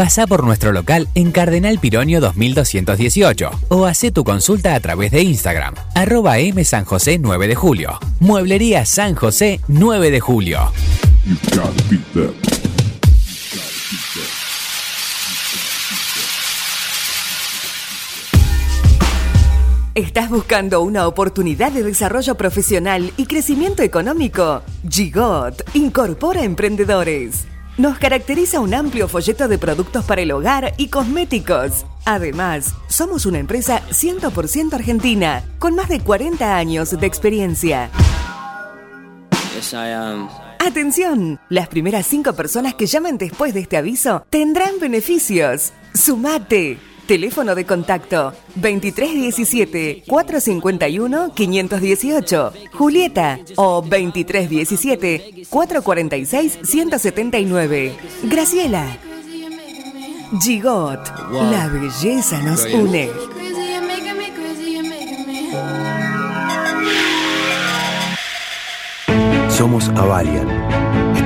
Pasá por nuestro local en Cardenal Pironio 2218 o hacé tu consulta a través de Instagram, arroba M San José 9 de julio. Mueblería San José 9 de julio. ¿Estás buscando una oportunidad de desarrollo profesional y crecimiento económico? Gigot incorpora emprendedores. Nos caracteriza un amplio folleto de productos para el hogar y cosméticos. Además, somos una empresa 100% argentina, con más de 40 años de experiencia. Yes, I am. Atención, las primeras cinco personas que llamen después de este aviso tendrán beneficios. Sumate. Teléfono de contacto 2317 451 518. Julieta o 2317 446 179. Graciela. Gigot. La belleza nos une. Somos Avalian.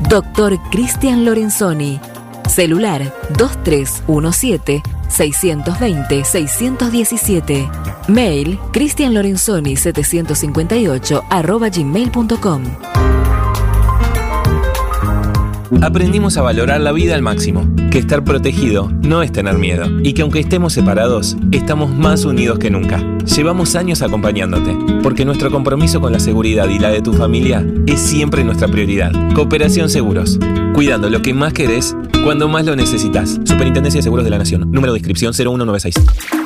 Doctor Cristian Lorenzoni. Celular 2317 620 617. Mail cristianlorenzoni 758 arroba gmail.com. Aprendimos a valorar la vida al máximo, que estar protegido no es tener miedo, y que aunque estemos separados, estamos más unidos que nunca. Llevamos años acompañándote, porque nuestro compromiso con la seguridad y la de tu familia es siempre nuestra prioridad. Cooperación Seguros, cuidando lo que más querés cuando más lo necesitas. Superintendencia de Seguros de la Nación, número de inscripción 01966.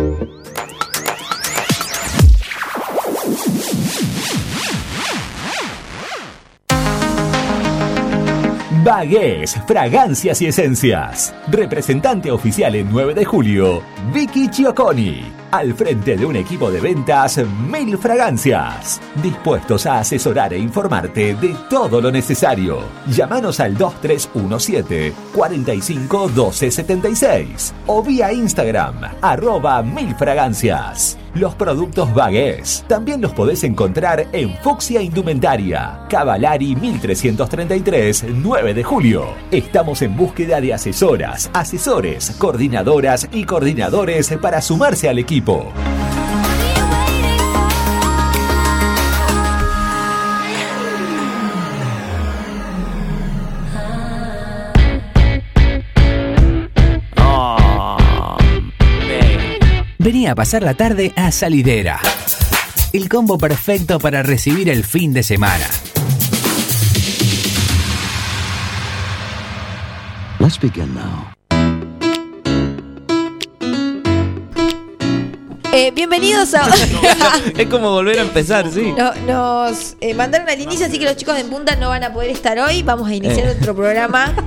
Bagués, fragancias y esencias. Representante oficial en 9 de julio, Vicky Chioconi. Al frente de un equipo de ventas Mil Fragancias. Dispuestos a asesorar e informarte de todo lo necesario. Llámanos al 2317 45 12 76 o vía Instagram arroba Mil Fragancias. Los productos Bagués también los podés encontrar en Fuxia Indumentaria, Cavalari 1333, 9 de julio. Estamos en búsqueda de asesoras, asesores, coordinadoras y coordinadores para sumarse al equipo. Vení a pasar la tarde a Salidera. El combo perfecto para recibir el fin de semana. Let's begin now. Eh, bienvenidos a. es como volver a empezar, sí. No- nos eh, mandaron al inicio, así que los chicos de Punta no van a poder estar hoy. Vamos a iniciar Eh. otro programa.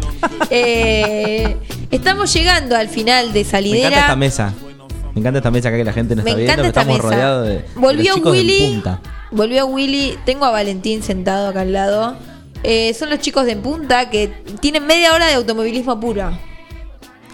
Eh, estamos llegando al final de Me encanta esta Salidera. mesa. Me encanta esta mesa acá que la gente nos Me está viendo. encanta que esta estamos mesa. rodeados de, de Volvió los chicos de Willy. punta. Volvió Willy. Tengo a Valentín sentado acá al lado. Eh, son los chicos de En Punta que tienen media hora de automovilismo puro.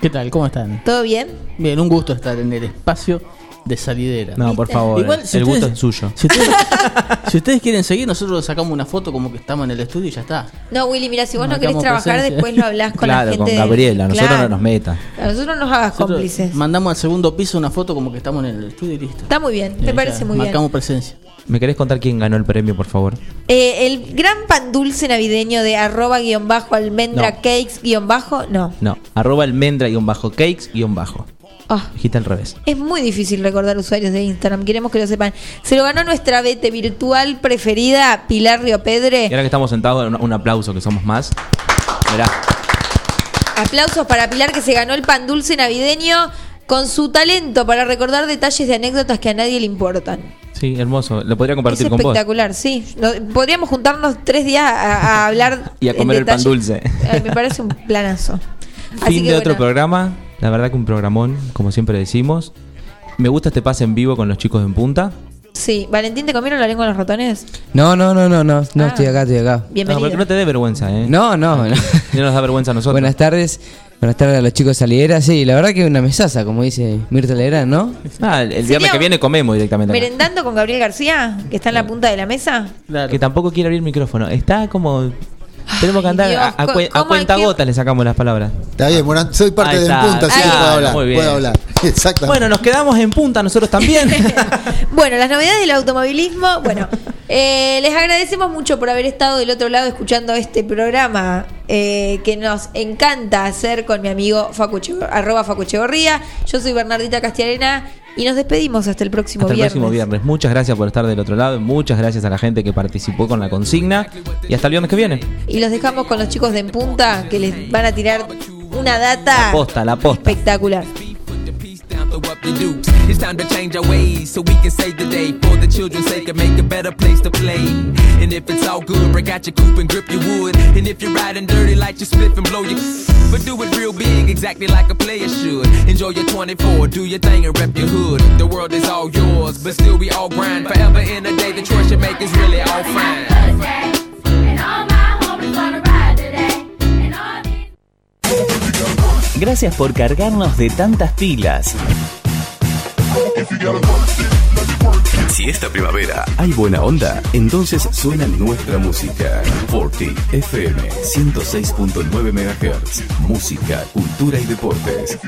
¿Qué tal? ¿Cómo están? ¿Todo bien? Bien, un gusto estar en el espacio de salidera. No, por favor, Igual, el gusto es suyo. Si ustedes, si ustedes quieren seguir, nosotros sacamos una foto como que estamos en el estudio y ya está. No, Willy, mira, si vos no querés trabajar, presencia. después lo hablas con claro, la gente. con de- Gabriela. Nosotros Claro. no nos meta. A nosotros nos hagas Nosotros cómplices. Mandamos al segundo piso una foto como que estamos en el estudio y listo. Está muy bien, me ahí parece muy bien. Marcamos presencia. ¿Me querés contar quién ganó el premio, por favor? Eh, el gran pan dulce navideño de arroba guion bajo almendra No. cakes guion bajo, no. No, arroba almendra guion bajo cakes guion bajo. Dijiste al revés. Es muy difícil recordar usuarios de Instagram, queremos que lo sepan. Se lo ganó nuestra vete virtual preferida, Pilar Río Y ahora que estamos sentados, un, aplauso, que somos más. Mirá, Aplausos para Pilar que se ganó el pan dulce navideño con su talento para recordar detalles de anécdotas que a nadie le importan. sí, hermoso. Lo podría Es compartir con vos. espectacular, sí. No- podríamos juntarnos tres días a, a hablar Y a comer el pan dulce. Ay, me parece un planazo. Así Fin que de otro programa. La verdad que un programón, como siempre decimos. Me gusta este pase en vivo con los chicos en punta. Sí, Valentín, ¿te comieron la lengua en los ratones? No, no, no, no, no, no, Ah. estoy acá, estoy acá. Bienvenido. No, pero que no te dé vergüenza, ¿eh? No, no, no. No nos da vergüenza a nosotros. Buenas tardes, buenas tardes a los chicos salideras, sí, la verdad que una mesaza, como dice Mirta Legrand, ¿no? Ah, el, el ¿Sería viernes que viene comemos directamente. acá. ¿Merendando con Gabriel García, que está en la punta de la mesa? Que tampoco quiere abrir micrófono. Está como. Tenemos que andar Dios, a, a a ¿cómo cuenta gotas le sacamos las palabras. Está bien, Morán, soy parte de En Punta, así que puedo hablar. muy bien. Puedo hablar. Exactamente. Bueno, nos quedamos en punta nosotros también. Bueno, las novedades del automovilismo. Bueno, eh, les agradecemos mucho por haber estado del otro lado escuchando este programa eh, que nos encanta hacer con mi amigo Facu arroba. Yo soy Bernardita Castiarena y nos despedimos hasta el próximo Hasta el viernes. próximo viernes. Muchas gracias por estar del otro lado. Muchas gracias a la gente que participó con la consigna. Y hasta el viernes que viene. Y los dejamos con los chicos de En Punta que les van a tirar una data La posta, la posta. espectacular. Up the dukes. It's time to change our ways so we can save the day for the children's sake and make a better place to play. And if it's all good, break out your coupe and grip your wood. And if you're riding dirty, light your spliff and blow your. But do it real big, exactly like a player should. Enjoy your 24, do your thing and rep your hood. The world is all yours, but still we all grind forever in a day. The choice you make is really all fine. Gracias por cargarnos de tantas pilas. Si esta primavera hay buena onda, entonces suena nuestra música. Forti FM 106.9 MHz. Música, cultura y deportes.